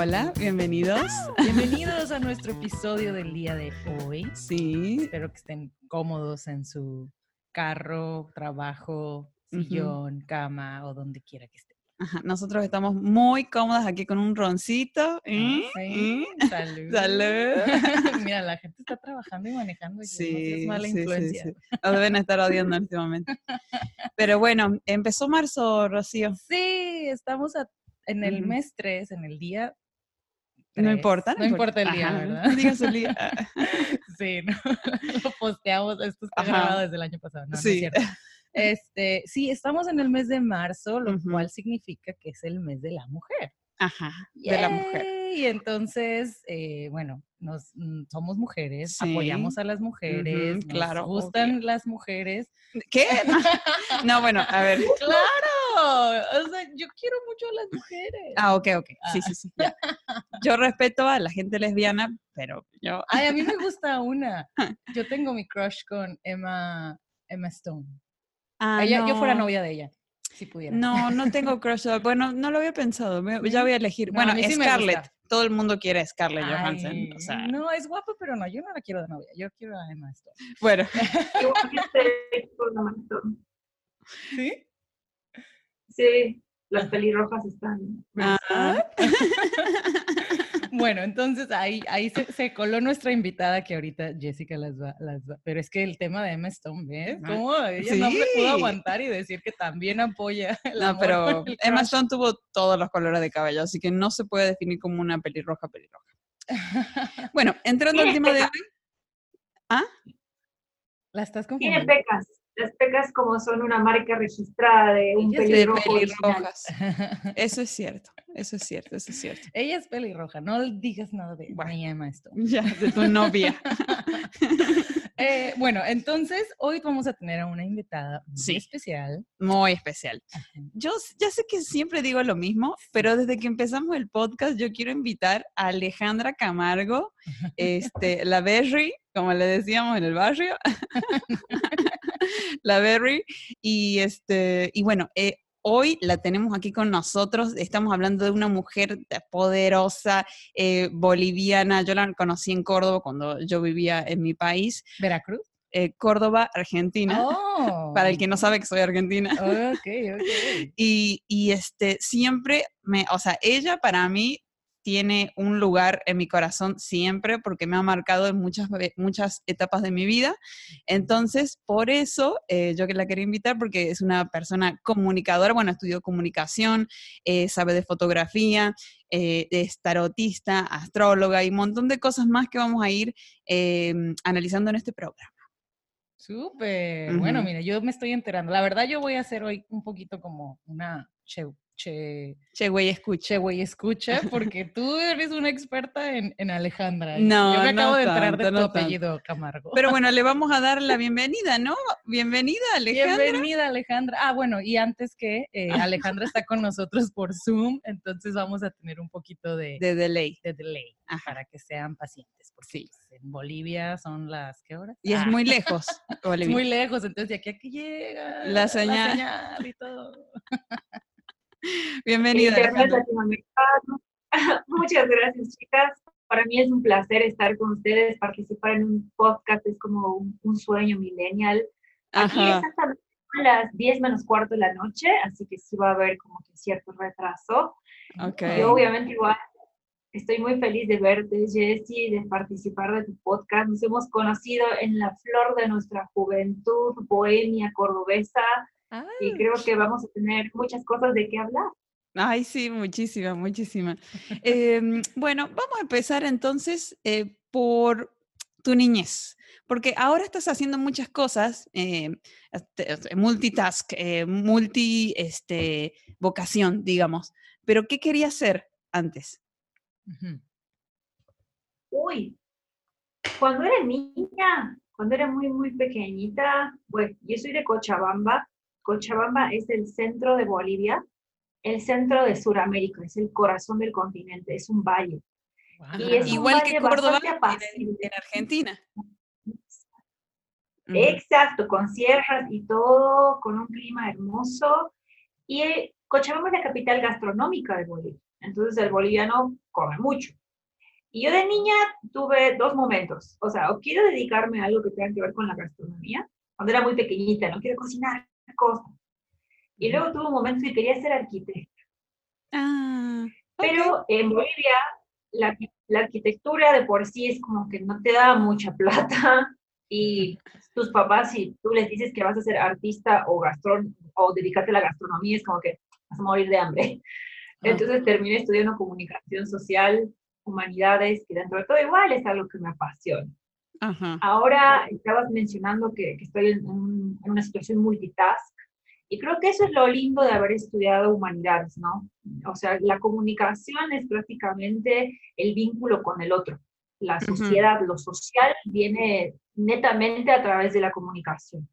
Hola, bienvenidos. Bienvenidos a nuestro episodio del día de hoy. Sí. Espero que estén cómodos en su carro, trabajo, sillón, cama o donde quiera que estén. Ajá, nosotros estamos muy cómodas aquí con un roncito. ¿eh? Sí, ¿Eh? Salud. Salud. Mira, la gente está trabajando y manejando. Y no Sí, es mala sí, sí, influencia. sí. Nos deben estar odiando en este momento. Pero bueno, empezó marzo, Rocío. Sí, estamos a- en el mes 3, en el día. No importa. No importa el día, Ajá, ¿verdad? No digas el día. Sí, no, lo posteamos, esto está Ajá. grabado desde el año pasado, no, no es Sí. cierto. Este, sí, estamos en el mes de marzo, lo cual significa que es el mes de la mujer. Ajá, de la mujer. Y entonces, eh, bueno, nos, mm, somos mujeres, Sí. apoyamos a las mujeres, nos claro, gustan obvio. las mujeres. ¿Qué? No, bueno, a ver. ¡Claro! O sea, yo quiero mucho a las mujeres. Ah, ok, ok. Sí, sí, sí. ya. Yo respeto a la gente lesbiana, pero yo. Ay, a mí me gusta una. Yo tengo mi crush con Emma, Emma Stone. Ah, Ella, Yo fuera no. novia de ella, si pudiera. No, no tengo crush. Bueno, no lo había pensado. me- Ya voy a elegir. No, bueno, a sí Scarlett. Todo el mundo quiere a Scarlett Johansson. Ay, O sea, no, es guapa, pero no, yo no la quiero de novia. Yo quiero a Emma Stone. bueno. ¿Sí? Sí, las pelirrojas están. Ah, Bueno, entonces ahí, ahí se, se coló nuestra invitada que ahorita Jessica las va, las va- Pero es que el tema de Emma Stone, ¿ves? ¿Cómo ella no se pudo sí. aguantar y decir que también apoya el no, pero el Emma? Stone tuvo todos los colores de cabello, así que no se puede definir como una pelirroja pelirroja. Bueno, entrando al tema de hoy. ¿Ah? La estás Tiene confundiendo. pecas. Las pecas como son una marca registrada de un de pelirrojo pelirrojas. Eso es cierto, eso es cierto, eso es cierto. Ella es pelirroja, no digas nada de Bueno. mi Emma Stone. Ya, de tu novia. Eh, bueno, entonces hoy vamos a tener a una invitada muy Sí. especial. Muy especial. Yo ya sé que siempre digo lo mismo, pero desde que empezamos el podcast yo quiero invitar a Alejandra Camargo, este, la Berry, como le decíamos en el barrio, la Berry, y este, y bueno, eh, hoy la tenemos aquí con nosotros. Estamos hablando de una mujer poderosa, eh, boliviana. Yo la conocí en Córdoba cuando yo vivía en mi país, ¿Veracruz? eh, Córdoba, Argentina. Oh. Para el que no sabe que soy argentina. Y, y, este, siempre me, o sea, ella para mí tiene un lugar en mi corazón siempre porque me ha marcado en muchas, muchas etapas de mi vida. Entonces, por eso eh, yo que la quería invitar porque es una persona comunicadora, bueno, estudió comunicación, eh, sabe de fotografía, eh, es tarotista, astróloga y un montón de cosas más que vamos a ir analizando en este programa. Súper. Bueno, mira, yo me estoy enterando. La verdad, yo voy a hacer hoy un poquito como una che, che, güey, escucha. che, güey, escucha, porque tú eres una experta en, en Alejandra. No, Yo me acabo no de enterar de tu no tanto. apellido, Camargo. Pero bueno, le vamos a dar la bienvenida, ¿no? Bienvenida, Alejandra. Bienvenida, Alejandra. Ah, bueno, y antes que eh, Alejandra está con nosotros por Zoom, entonces vamos a tener un poquito de, De delay. de delay Ajá. para que sean pacientes, porque Sí. pues, en Bolivia son las, ¿qué horas? Y es Ah, muy lejos, es Bolivia. muy lejos, entonces de aquí a que llega La señal. señal y todo. Bienvenida. Muchas gracias, chicas. Para mí es un placer estar con ustedes, participar en un podcast es como un, un sueño millennial. Aquí Ajá. exactamente a las 10 menos cuarto de la noche, así que sí va a haber como que cierto retraso. Ok. Yo obviamente igual estoy muy feliz de verte, Jessie, de participar de tu podcast. Nos hemos conocido en la flor de nuestra juventud, bohemia cordobesa, y creo que vamos a tener muchas cosas de qué hablar. Ay, sí, muchísima, muchísima. Em, bueno, vamos a empezar entonces eh, por tu niñez, porque ahora estás haciendo muchas cosas, eh, este, multitask, eh, multi este, vocación, digamos, pero ¿qué quería hacer antes? Uy, cuando era niña, cuando era muy, muy pequeñita, pues yo soy de Cochabamba. Cochabamba es el centro de Bolivia, el centro de Sudamérica, es el corazón del continente, es un valle. Igual que Córdoba en, Argentina. Exacto, con sierras y todo, con un clima hermoso. Y Cochabamba es la capital gastronómica de Bolivia. Entonces el boliviano come mucho. Y yo de niña tuve dos momentos. O sea, o quiero dedicarme a algo que tenga que ver con la gastronomía, cuando era muy pequeñita, no quiero cocinar cosas. Y luego tuve un momento que quería ser arquitecta. Ah, Pero en Bolivia la, la, arquitectura de por sí es como que no te da mucha plata y tus papás, si tú les dices que vas a ser artista o gastrón o dedicarte a la gastronomía, es como que vas a morir de hambre. Entonces terminé estudiando comunicación social, humanidades, que dentro de todo igual es algo que me apasiona. Ahora estabas mencionando que, que estoy en, en, una situación multitask y creo que eso es lo lindo de haber estudiado humanidades, ¿no? O sea, la comunicación es prácticamente el vínculo con el otro. La sociedad, lo social viene netamente a través de la comunicación.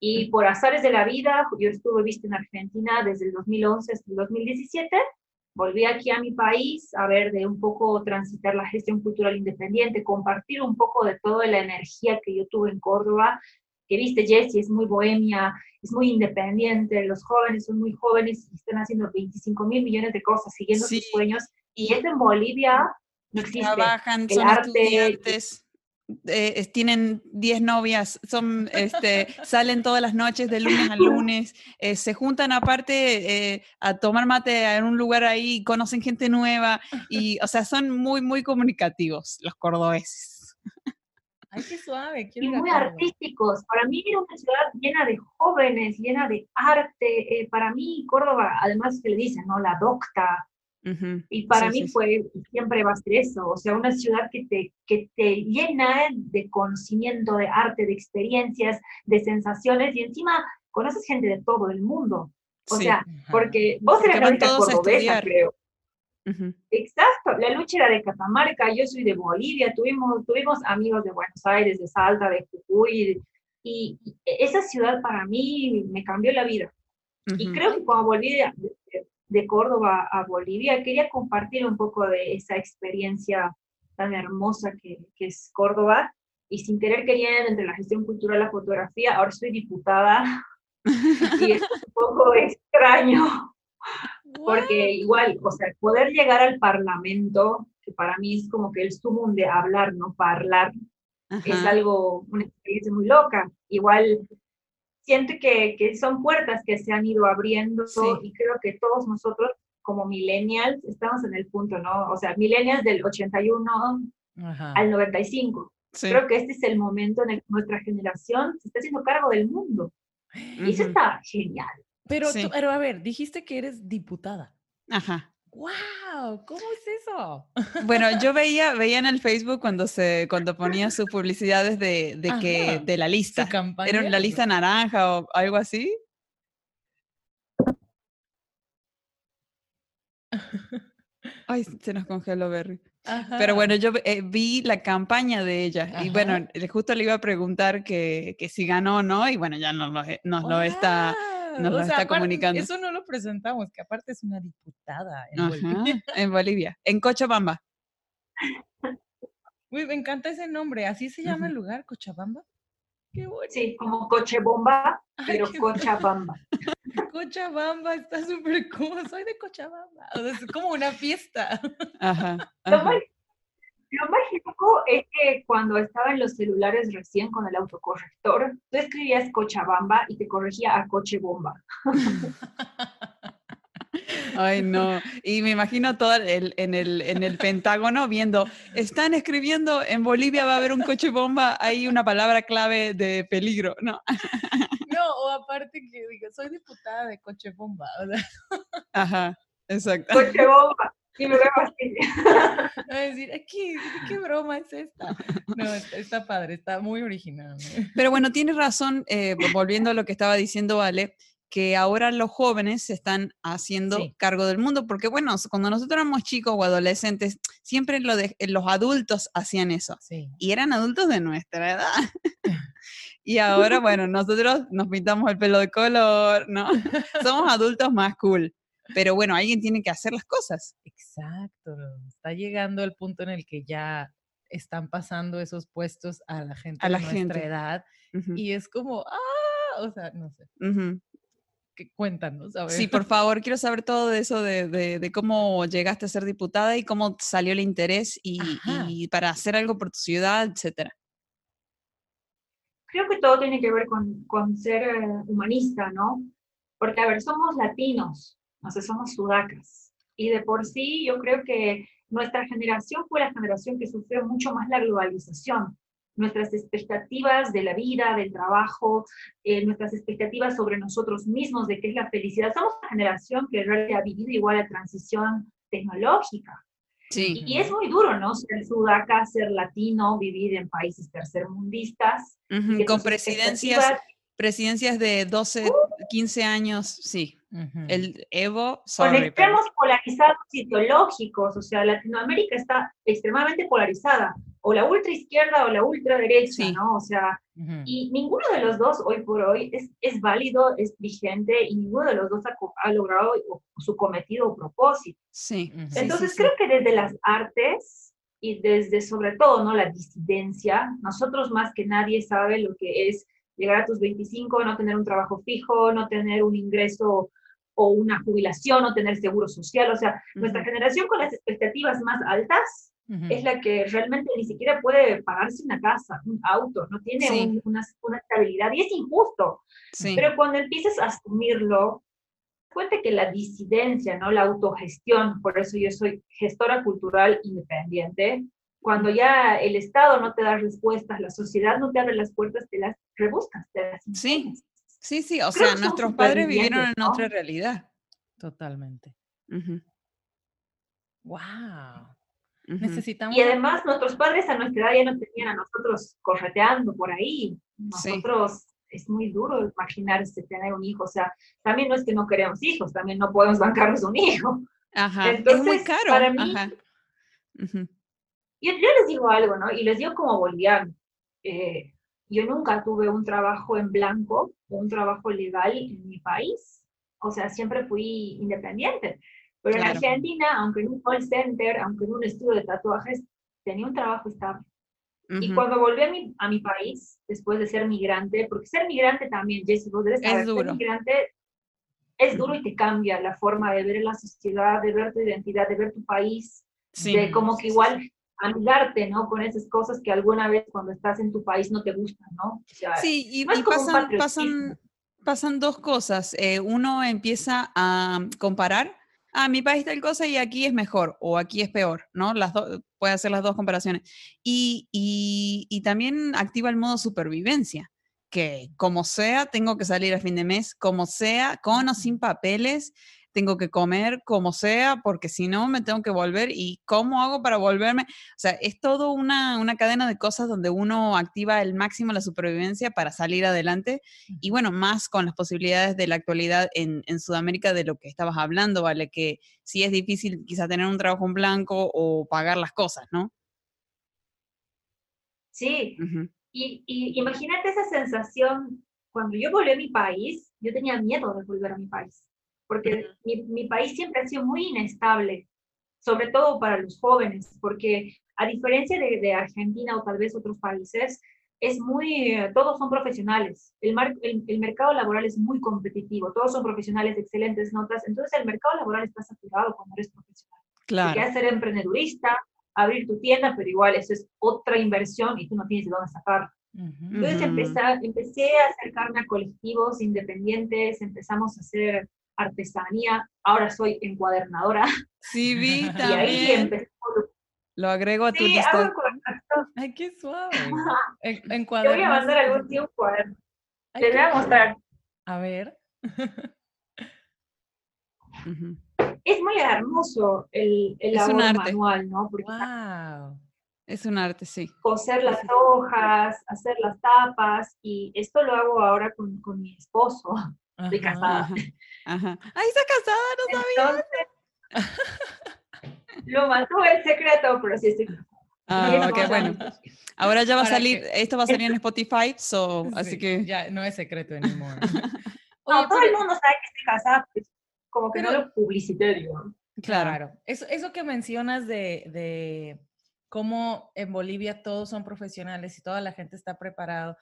Y por azares de la vida, yo estuve vista en Argentina desde el 2011 hasta el 2017 volví aquí a mi país a ver de un poco transitar la gestión cultural independiente, compartir un poco de toda la energía que yo tuve en Córdoba, que viste Jessie, es muy bohemia, es muy independiente, los jóvenes son muy jóvenes y están haciendo 25 mil millones de cosas, siguiendo sus sueños, y es en Bolivia no existe. Trabajan, son estudiantes. Eh, tienen 10 novias, son, este, salen todas las noches de lunes a lunes, eh, se juntan aparte eh, a tomar mate en un lugar ahí, conocen gente nueva y, o sea, son muy, muy comunicativos los cordobeses. Ay, qué suave. Y muy artísticos. Para mí era una ciudad llena de jóvenes, llena de arte. para mí Córdoba, además que le dicen, ¿no? La docta, y para mí fue, siempre va a ser eso, o sea, una ciudad que te, que te llena de conocimiento, de arte, de experiencias, de sensaciones, y encima conoces gente de todo el mundo. O sea, porque vos eres la cordobesa, creo. Exacto, la lucha era de Catamarca, yo soy de Bolivia, tuvimos, tuvimos amigos de Buenos Aires, de Salta, de Jujuy, y, esa ciudad para mí me cambió la vida. Y creo que cuando volví de Córdoba a Bolivia. Quería compartir un poco de esa experiencia tan hermosa que, es Córdoba. Y sin querer querer, entre la gestión cultural y la fotografía, ahora soy diputada. y es un poco extraño. Porque igual, o sea, poder llegar al Parlamento, que para mí es como que el sumum de hablar, no hablar, es algo, una experiencia muy loca. Igual siento que, que, son puertas que se han ido abriendo y creo que todos nosotros como millennials estamos en el punto, ¿no? O sea, millennials del 81 al 95. Creo que este es el momento en el que nuestra generación se está haciendo cargo del mundo. Y eso está genial. Pero, pero a ver, dijiste que eres diputada. Ajá. ¡Wow! ¿Cómo es eso? Bueno, yo veía, veía en el Facebook cuando se, cuando ponía sus publicidades de, de que, de la lista. Era la lista naranja o algo así. Ay, se nos congeló Berry. Pero bueno, yo eh, vi la campaña de ella y bueno, justo le iba a preguntar que, que si ganó o no y bueno, ya nos lo, nos lo está nos lo está comunicando. Eso no lo presentamos, que aparte es una diputada en Bolivia. En Bolivia, en Cochabamba. Uy, me encanta ese nombre. ¿Así se llama el lugar, Cochabamba? Qué bueno. Sí, como Cochebomba, pero Cochabamba. Cochabamba está súper cool. Soy de Cochabamba. es como una fiesta. Ajá. Lo mágico es que cuando estaba en los celulares recién con el autocorrector, tú escribías Cochabamba y te corregía a Cochebomba. Ay, no. Y me imagino todo el, en, el, en el Pentágono viendo, están escribiendo, en Bolivia va a haber un coche bomba, hay una palabra clave de peligro, ¿no? No, o aparte que diga, soy diputada de coche bomba. Ajá, exacto. Coche bomba. Y me veo así. a decir, ¿qué, ¿qué broma es esta? No, está, padre, está muy original. Pero bueno, tienes razón, eh, volviendo a lo que estaba diciendo Ale, que ahora los jóvenes se están haciendo cargo del mundo, porque bueno, cuando nosotros éramos chicos o adolescentes, siempre lo de, los adultos hacían eso, y eran adultos de nuestra edad. y ahora, bueno, nosotros nos pintamos el pelo de color, ¿no? Somos adultos más cool. Pero bueno, alguien tiene que hacer las cosas. Exacto. Está llegando el punto en el que ya están pasando esos puestos a la gente a la de nuestra edad. Y es como, ah, o sea, no sé. cuéntanos, a ver. Sí, por favor, quiero saber todo de eso, de, cómo llegaste a ser diputada y cómo salió el interés y, para hacer algo por tu ciudad, etcétera. Creo que todo tiene que ver con, con ser eh, humanista, ¿no? Porque, a ver, somos latinos, sé, somos sudacas. Y de por sí yo creo que nuestra generación fue la generación que sufrió mucho más la globalización. Nuestras expectativas de la vida, del trabajo, eh, nuestras expectativas sobre nosotros mismos, de qué es la felicidad. Somos una generación que realmente ha vivido igual la transición tecnológica. Sí. Y, es muy duro, ¿no? Ser sudaca, ser latino, vivir en países tercermundistas. Con presidencias, presidencias de 12, 15 años, sí. El Evo, Con extremos polarizados ideológicos, o sea, Latinoamérica está extremadamente polarizada, o la ultra izquierda o la ultra derecha, ¿no? O sea, y ninguno de los dos hoy por hoy es, es válido, es vigente, y ninguno de los dos ha, logrado su cometido o propósito. Sí. Entonces creo que desde las artes y desde sobre todo, ¿no? La disidencia, nosotros más que nadie sabe lo que es llegar a tus 25, no tener un trabajo fijo, no tener un ingreso o una jubilación o tener seguro social. O sea, nuestra generación con las expectativas más altas es la que realmente ni siquiera puede pagarse una casa, un auto, no tiene una, una, estabilidad y es injusto. Pero cuando empiezas a asumirlo, cuente que la disidencia, ¿no? la autogestión, por eso yo soy gestora cultural independiente, cuando ya el Estado no te da respuestas, la sociedad no te abre las puertas, te las rebuscas, te las Sí, Sí, sí, o sea, nuestros padres vivieron en otra realidad. Totalmente. Wow. Necesitamos. Y además, nuestros padres a nuestra edad ya no tenían a nosotros correteando por ahí. Nosotros es muy duro imaginarse tener un hijo. O sea, también no es que no queremos hijos, también no podemos bancarnos un hijo. Ajá. es muy caro. Para mí, Ajá. Yo, les digo algo, ¿no? Y les digo como boliviano. Eh, yo nunca tuve un trabajo en blanco, un trabajo legal en mi país. O sea, siempre fui independiente. Pero en Argentina, aunque en un call center, aunque en un estudio de tatuajes, tenía un trabajo estable. Y cuando volví a mi, a mi país, después de ser migrante, porque ser migrante también, Jessy, vos debes saber, ser migrante es duro y te cambia la forma de ver la sociedad, de ver tu identidad, de ver tu país, de como que igual amigarte, ¿no? Con esas cosas que alguna vez cuando estás en tu país no te gustan, ¿no? sí, y, pasan, pasan, pasan, dos cosas. Eh, uno empieza a comparar, ah, mi país tal cosa y aquí es mejor o aquí es peor, ¿no? Las puede hacer las dos comparaciones. Y, y, y también activa el modo supervivencia que como sea, tengo que salir a fin de mes, como sea, con o sin papeles, tengo que comer como sea, porque si no me tengo que volver y cómo hago para volverme. O sea, es todo una, una cadena de cosas donde uno activa el máximo la supervivencia para salir adelante y bueno, más con las posibilidades de la actualidad en, en Sudamérica de lo que estabas hablando, ¿vale? Que sí es difícil quizá tener un trabajo en blanco o pagar las cosas, ¿no? Sí, y, y imagínate esa sensación, cuando yo volví a mi país, yo tenía miedo de volver a mi país porque mi, mi, país siempre ha sido muy inestable, sobre todo para los jóvenes, porque a diferencia de, de Argentina o tal vez otros países, es muy, todos son profesionales, el, el, el, mercado laboral es muy competitivo, todos son profesionales, excelentes notas, entonces el mercado laboral está saturado cuando eres profesional. Claro. Quieres ser emprendedurista, abrir tu tienda, pero igual eso es otra inversión y tú no tienes de dónde sacar. Entonces empecé, empecé a acercarme a colectivos independientes, empezamos a hacer artesanía, ahora soy encuadernadora. Sí, vi también. Y ahí empezó. Lo agrego a tu sí, lista. Ay, qué suave. En, Te voy a mandar algún día un cuaderno. Te voy a mostrar. A ver. Es muy hermoso el, el es un arte. manual, ¿no? Porque wow. Es un arte, sí. Coser las hojas, hacer las tapas, y esto lo hago ahora con, con mi esposo. Estoy casada. Ajá, Ahí está casada, no sabía. lo mató el secreto, pero sí estoy casada. Ah, ok, bueno. Ahora ya va a salir, esto va a salir en Spotify, so, así que... Ya no es secreto anymore. no, todo el mundo sabe que estoy casada, pues, como que no lo publicité, digo. Claro. Eso, eso que mencionas de, de cómo en Bolivia todos son profesionales y toda la gente está preparado.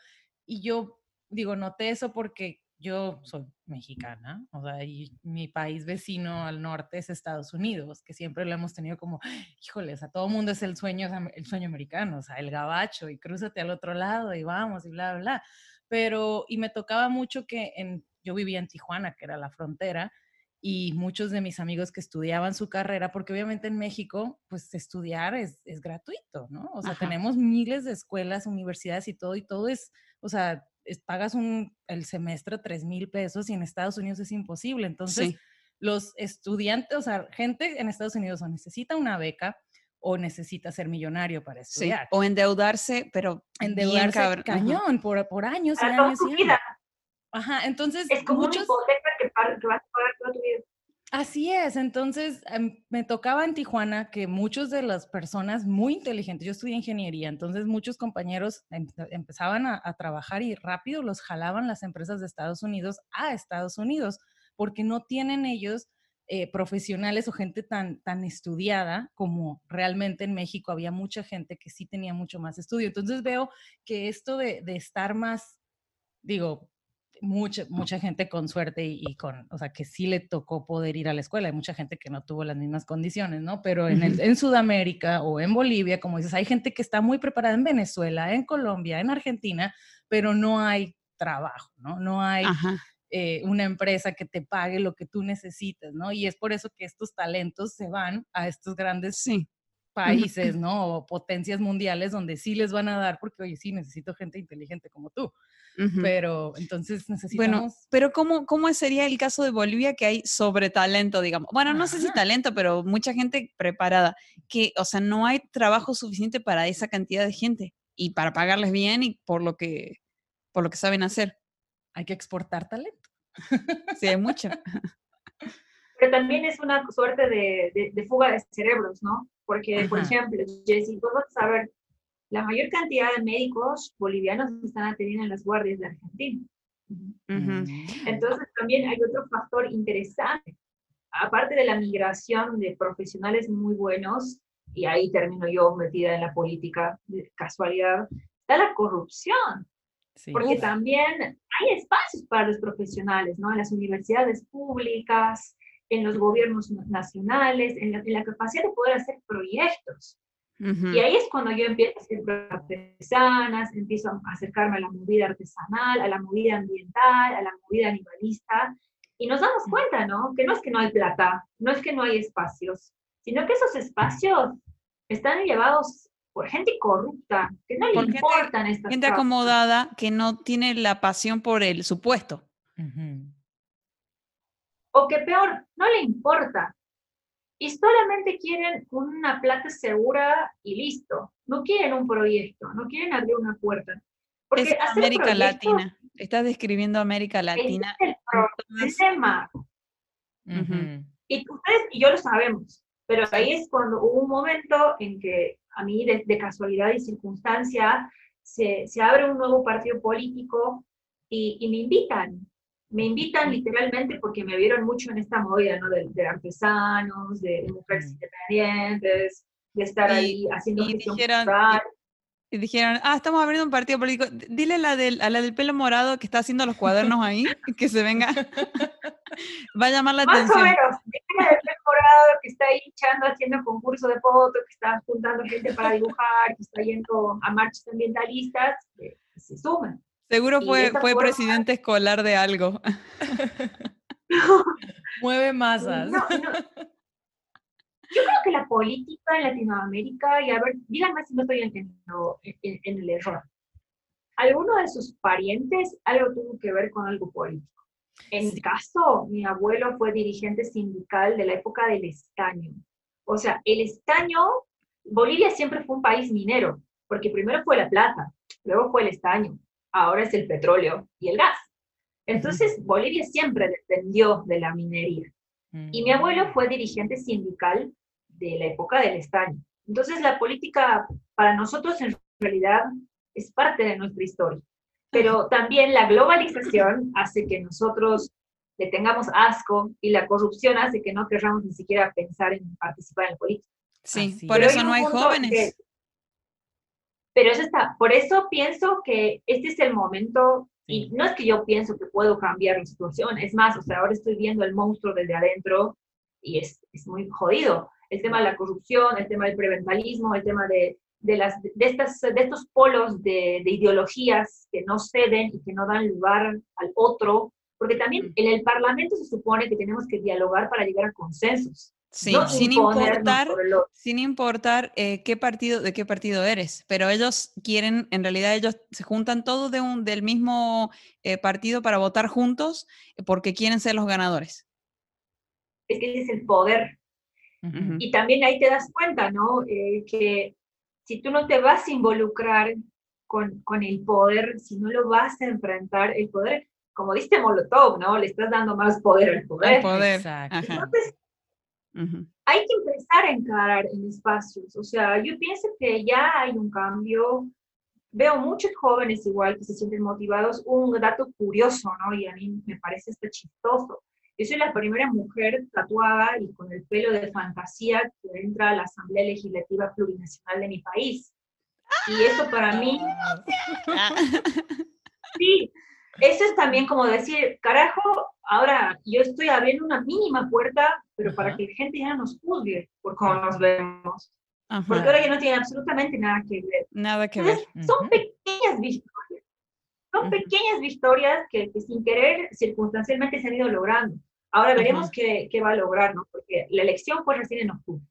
Y yo digo, noté eso porque yo soy mexicana, o sea, y mi país vecino al norte es Estados Unidos, que siempre lo hemos tenido como, híjoles, a todo mundo es el sueño, el sueño americano, o sea, el gabacho, y crúzate al otro lado y vamos, y bla, bla, bla. Pero, y me tocaba mucho que en, yo vivía en Tijuana, que era la frontera, y muchos de mis amigos que estudiaban su carrera, porque obviamente en México, pues estudiar es, es gratuito, ¿no? O sea, tenemos miles de escuelas, universidades y todo, y todo es, o sea, pagas un, el semestre tres mil pesos y en Estados Unidos es imposible. Entonces, los estudiantes, o sea, gente en Estados Unidos o necesita una beca o necesita ser millonario para estudiar. o endeudarse, pero endeudarse cañón por, por años y años y años. Ajá, entonces. Es como muchos... hipoteca que, vas a pagar toda tu vida. Así es, entonces em, me tocaba en Tijuana que muchos de las personas muy inteligentes, yo estudié ingeniería, entonces muchos compañeros em, empezaban a, trabajar y rápido los jalaban las empresas de Estados Unidos a Estados Unidos, porque no tienen ellos eh, profesionales o gente tan, tan estudiada como realmente en México había mucha gente que sí tenía mucho más estudio. Entonces veo que esto de estar más, digo, mucha, mucha gente con suerte y, con, o sea, que sí le tocó poder ir a la escuela. Hay mucha gente que no tuvo las mismas condiciones, ¿no? Pero en, en Sudamérica o en Bolivia, como dices, hay gente que está muy preparada en Venezuela, en Colombia, en Argentina, pero no hay trabajo, ¿no? No hay eh, una empresa que te pague lo que tú necesitas, ¿no? Y es por eso que estos talentos se van a estos grandes sí. países, ¿no? O potencias mundiales donde sí les van a dar, porque, oye, sí, necesito gente inteligente como tú. Pero entonces necesitamos... Bueno, pero ¿cómo, ¿cómo sería el caso de Bolivia que hay sobre talento, digamos? Bueno, no sé si talento, pero mucha gente preparada, que, o sea, no hay trabajo suficiente para esa cantidad de gente y para pagarles bien y por lo que, por lo que saben hacer. Hay que exportar talento. Sí, hay mucho. Pero también es una suerte de, de, fuga de cerebros, ¿no? Porque, por ejemplo, Jessy, vos vas a saber la mayor cantidad de médicos bolivianos están atendiendo en las guardias de Argentina. Entonces también hay otro factor interesante. Aparte de la migración de profesionales muy buenos, y ahí termino yo metida en la política de casualidad, está la corrupción. Porque también hay espacios para los profesionales, ¿no? En las universidades públicas, en los gobiernos nacionales, en la, en la capacidad de poder hacer proyectos. Y ahí es cuando yo empiezo a hacer artesanas, empiezo a acercarme a la movida artesanal, a la movida ambiental, a la movida animalista, y nos damos cuenta, ¿no? Que no es que no hay plata, no es que no hay espacios, sino que esos espacios están llevados por gente corrupta, que no le importan gente, estas Gente acomodada que no tiene la pasión por el supuesto. O que peor, no le importa, y solamente quieren una plata segura y listo. No quieren un proyecto, no quieren abrir una puerta. Porque es América Latina. Estás describiendo América Latina. Es el problema. Y ustedes y yo lo sabemos, pero ahí es cuando hubo un momento en que a mí, de, casualidad y circunstancia, se, se, abre un nuevo partido político y, y me invitan me invitan literalmente porque me vieron mucho en esta movida, ¿no? De, artesanos, de, mujeres independientes, de estar ahí haciendo y dijeron, y, dijeron, ah, estamos abriendo un partido político. Dile a la, del, a la del pelo morado que está haciendo los cuadernos ahí, que se venga. Va a llamar la atención. Más o menos, dile a del pelo morado que está ahí echando, haciendo concurso de fotos, que está juntando gente para dibujar, que está yendo a marchas ambientalistas, que se sumen. Seguro fue, fue presidente escolar de algo. Mueve masas. Yo creo que la política en Latinoamérica, y a ver, díganme si no estoy entendiendo en, el error. ¿Alguno de sus parientes algo tuvo que ver con algo político? En mi caso, mi abuelo fue dirigente sindical de la época del estaño. O sea, el estaño, Bolivia siempre fue un país minero, porque primero fue la plata, luego fue el estaño, ahora es el petróleo y el gas. Entonces, Bolivia siempre dependió de la minería. Y mi abuelo fue dirigente sindical de la época del estaño. Entonces, la política para nosotros en realidad es parte de nuestra historia. Pero también la globalización hace que nosotros le tengamos asco y la corrupción hace que no queramos ni siquiera pensar en participar en la política. Sí, por eso no hay jóvenes. Pero eso está, por eso pienso que este es el momento, y no es que yo pienso que puedo cambiar la situación, es más, o sea, ahora estoy viendo el monstruo desde adentro y es, es muy jodido. El tema de la corrupción, el tema del preventalismo, el tema de, de, las, de, estas, de estos polos de, de, ideologías que no ceden y que no dan lugar al otro, porque también en el Parlamento se supone que tenemos que dialogar para llegar a consensos. Sí, sin importar, sin importar eh, qué partido, de qué partido eres, pero ellos quieren, en realidad ellos se juntan todos de un, del mismo eh, partido para votar juntos eh, porque quieren ser los ganadores. Es que ese es el poder. Y también ahí te das cuenta, ¿no? que si tú no te vas a involucrar con, con el poder, si no lo vas a enfrentar, el poder, como dice Molotov, ¿no? Le estás dando más poder al poder. El poder. Entonces, hay que empezar a encarar en espacios. O sea, yo pienso que ya hay un cambio. Veo muchos jóvenes igual que se sienten motivados. Un dato curioso, ¿no? Y a mí me parece este chistoso. Yo soy la primera mujer tatuada y con el pelo de fantasía que entra a la Asamblea Legislativa Plurinacional de mi país. Y eso para mí... Sí, eso es también como decir, carajo, ahora yo estoy abriendo una mínima puerta, pero para que la gente ya no nos juzgue por cómo nos vemos. Porque ahora ya no tiene absolutamente nada que ver. Nada que ver. Son pequeñas victorias. Son pequeñas victorias que, sin querer circunstancialmente se han ido logrando. Ahora veremos qué, qué, va a lograr, ¿no? Porque la elección fue recién en octubre.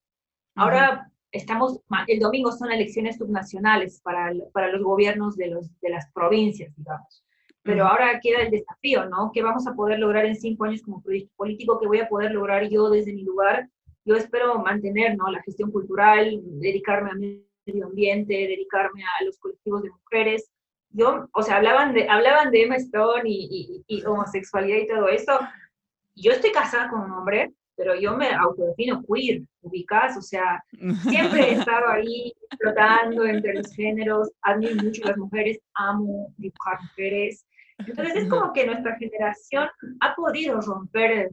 Ahora estamos, el domingo son elecciones subnacionales para, para los gobiernos de, los, de las provincias, digamos. Pero ahora queda el desafío, ¿no? ¿Qué vamos a poder lograr en cinco años como proyecto político? ¿Qué voy a poder lograr yo desde mi lugar? Yo espero mantener, ¿no? La gestión cultural, dedicarme al medio ambiente, dedicarme a los colectivos de mujeres. Yo, o sea, hablaban de, hablaban de Emma Stone y, y, y homosexualidad y todo eso. Yo estoy casada con un hombre, pero yo me autodefino queer, ubicás, o sea, siempre he estado ahí flotando entre los géneros, admiro mucho a las mujeres, amo dibujar mujeres, entonces es como que nuestra generación ha podido romper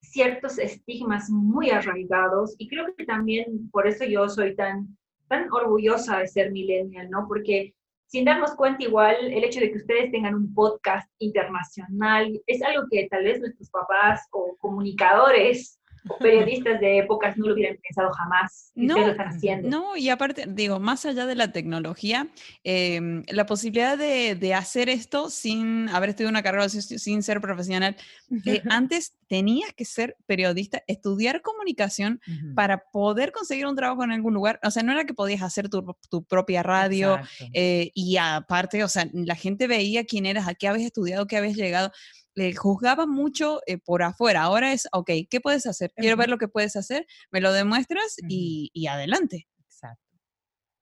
ciertos estigmas muy arraigados y creo que también por eso yo soy tan, tan orgullosa de ser millennial, ¿no? Porque sin darnos cuenta igual, el hecho de que ustedes tengan un podcast internacional es algo que tal vez nuestros papás o comunicadores periodistas de épocas no lo hubieran pensado jamás. Y no, lo están haciendo. No, y aparte, digo, más allá de la tecnología, em, la posibilidad de, de, hacer esto sin haber estudiado una carrera, sin ser profesional, eh, antes tenías que ser periodista, estudiar comunicación para poder conseguir un trabajo en algún lugar. O sea, no era que podías hacer tu, tu propia radio eh, y aparte, o sea, la gente veía quién eras, a qué habías estudiado, qué habías llegado le juzgaba mucho eh, por afuera. Ahora es, ok, ¿qué puedes hacer? Quiero ver lo que puedes hacer, me lo demuestras y, y, adelante. Exacto.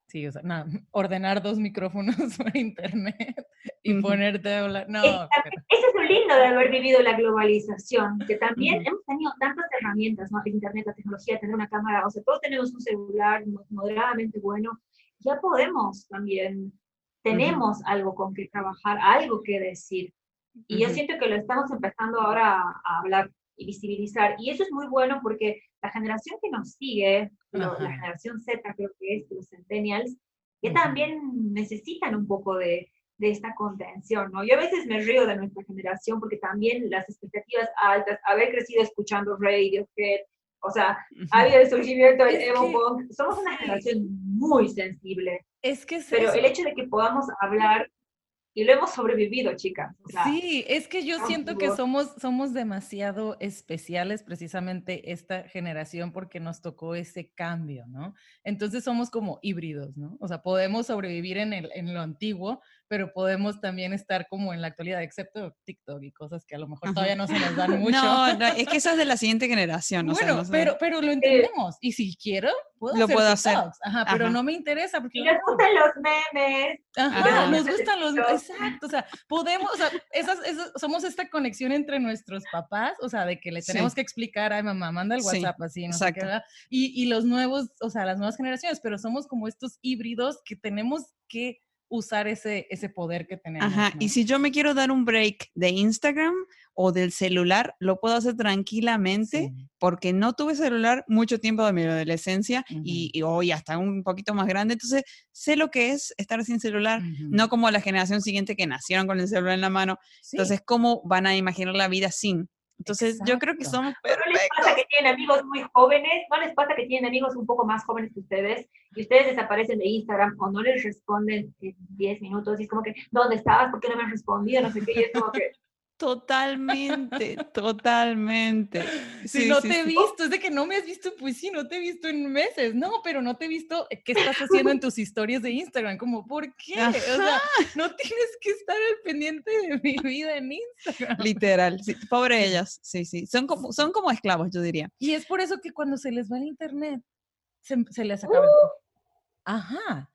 Sí, o sea, no, ordenar dos micrófonos por internet y ponerte a hablar. No, Ese es lo lindo de haber vivido la globalización, que también hemos tenido tantas herramientas, ¿no? El internet, la tecnología, tener una cámara, o sea, todos tenemos un celular moderadamente bueno. Ya podemos también, tenemos algo con que trabajar, algo que decir. Y yo siento que lo estamos empezando ahora a, hablar y visibilizar. Y eso es muy bueno porque la generación que nos sigue, la generación Z creo que es, los centennials, que también necesitan un poco de, de, esta contención, ¿no? Yo a veces me río de nuestra generación porque también las expectativas altas, haber crecido escuchando Radiohead, o sea, ha habido el surgimiento del emo punk, somos una generación muy sensible. Es que Pero el hecho de que podamos hablar y lo hemos sobrevivido, chicas. sí, es que yo siento que somos, somos demasiado especiales precisamente esta generación porque nos tocó ese cambio, ¿no? Entonces somos como híbridos, ¿no? O sea, podemos sobrevivir en, el, en lo antiguo, pero podemos también estar como en la actualidad, excepto TikTok y cosas que a lo mejor todavía no se nos dan mucho. No, no es que eso es de la siguiente generación. Bueno, pero, pero lo entendemos. Y si quiero, puedo lo hacer puedo hacer. Ajá, pero no me interesa. Porque y nos gustan los memes. Ajá, nos gustan los memes. Exacto. O sea, podemos, o sea, esas, somos esta conexión entre nuestros papás, o sea, de que le tenemos que explicar, ay, mamá, manda el WhatsApp así, no sé qué, y, y los nuevos, o sea, las nuevas generaciones, pero somos como estos híbridos que tenemos que usar ese, ese poder que tenemos. Ajá, y si yo me quiero dar un break de Instagram o del celular, lo puedo hacer tranquilamente porque no tuve celular mucho tiempo de mi adolescencia y, hoy hasta un poquito más grande, entonces sé lo que es estar sin celular, no como la generación siguiente que nacieron con el celular en la mano, entonces cómo van a imaginar la vida sin. Entonces, yo creo que somos perfectos. ¿No les pasa que tienen amigos muy jóvenes? ¿No les pasa que tienen amigos un poco más jóvenes que ustedes? Y ustedes desaparecen de Instagram o no les responden en 10 minutos y es como que, ¿dónde estabas? ¿Por qué no me has respondido? No sé qué. Y es como que, Totalmente, totalmente. Si no te he visto, es de que no me has visto, pues sí, no te he visto en meses, no, pero no te he visto qué estás haciendo en tus historias de Instagram, como, ¿por qué? O sea, no tienes que estar al pendiente de mi vida en Instagram. Literal, sí, pobre ellas, sí, sí, son como, son como esclavos, yo diría. Y es por eso que cuando se les va el internet, se, les acaba el uh. Ajá.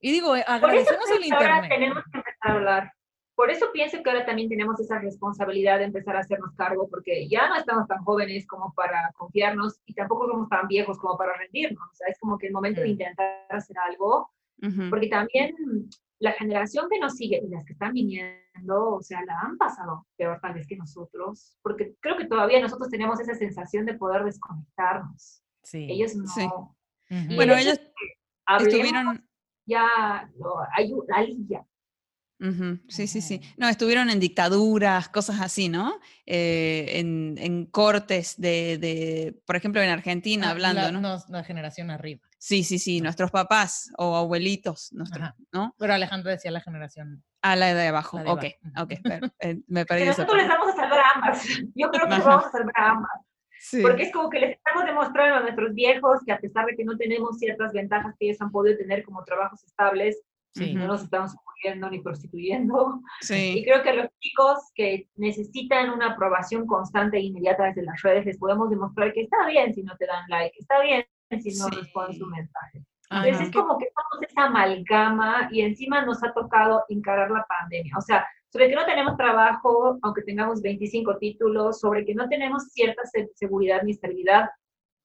Y digo, eh, agradecemos el internet. tenemos que empezar a hablar por eso pienso que ahora también tenemos esa responsabilidad de empezar a hacernos cargo, porque ya no estamos tan jóvenes como para confiarnos y tampoco somos tan viejos como para rendirnos. O sea, es como que el momento de mm. intentar hacer algo, porque también la generación que nos sigue y las que están viniendo, o sea, la han pasado peor tal vez que nosotros, porque creo que todavía nosotros tenemos esa sensación de poder desconectarnos. Sí. Ellos no. Sí. Bueno, ellos estuvieron... Ya, no, hay una alivia Sí, sí, sí. No, estuvieron en dictaduras, cosas así, ¿no? Eh, en, cortes de, por ejemplo, en Argentina, ah, hablando, ¿no? La generación arriba. Sí, sí, sí, nuestros papás o abuelitos, ¿no? Pero Alejandro decía la generación. A la de abajo, ok, ok, eh, me parece. nosotros les vamos a salvar a ambas. Yo creo que les vamos a salvar a ambas. Porque es como que les estamos demostrando a nuestros viejos que a pesar de que no tenemos ciertas ventajas que ellos han podido tener como trabajos estables, no nos estamos muriendo ni prostituyendo. Y creo que a los chicos que necesitan una aprobación constante e inmediata desde las redes, les podemos demostrar que está bien si no te dan like, está bien si no respondes un mensaje. Entonces es como que somos esa amalgama y encima nos ha tocado encarar la pandemia. O sea, sobre que no tenemos trabajo, aunque tengamos 25 títulos, sobre que no tenemos cierta seguridad ni estabilidad,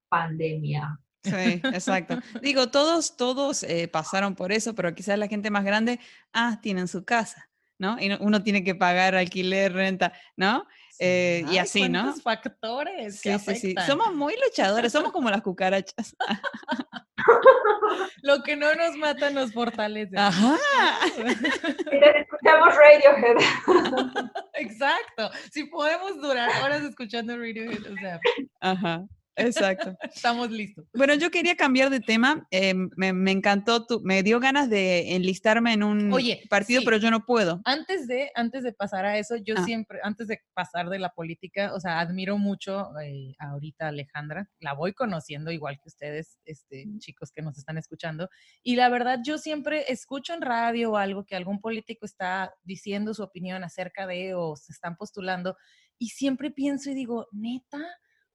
pandemia. Sí, exacto. Digo, todos, todos eh, pasaron por eso, pero quizás la gente más grande, ah, tienen su casa, ¿no? Y uno tiene que pagar alquiler, renta, ¿no? Eh, y así, ¿no? factores. Sí, sí, sí. Somos muy luchadores, somos como las cucarachas. Lo que no nos mata nos fortalece. Ajá. escuchamos Radiohead. Exacto. Si podemos durar horas escuchando Radiohead, o sea. Ajá. Exacto. Estamos listos. Bueno, yo quería cambiar de tema. Eh, me, encantó, tu, me dio ganas de enlistarme en un partido, pero yo no puedo. Antes de, antes de pasar a eso, yo ah. siempre, antes de pasar de la política, o sea, admiro mucho eh, ahorita a Alejandra. La voy conociendo igual que ustedes, este, chicos que nos están escuchando. Y la verdad, yo siempre escucho en radio algo que algún político está diciendo su opinión acerca de o se están postulando y siempre pienso y digo, neta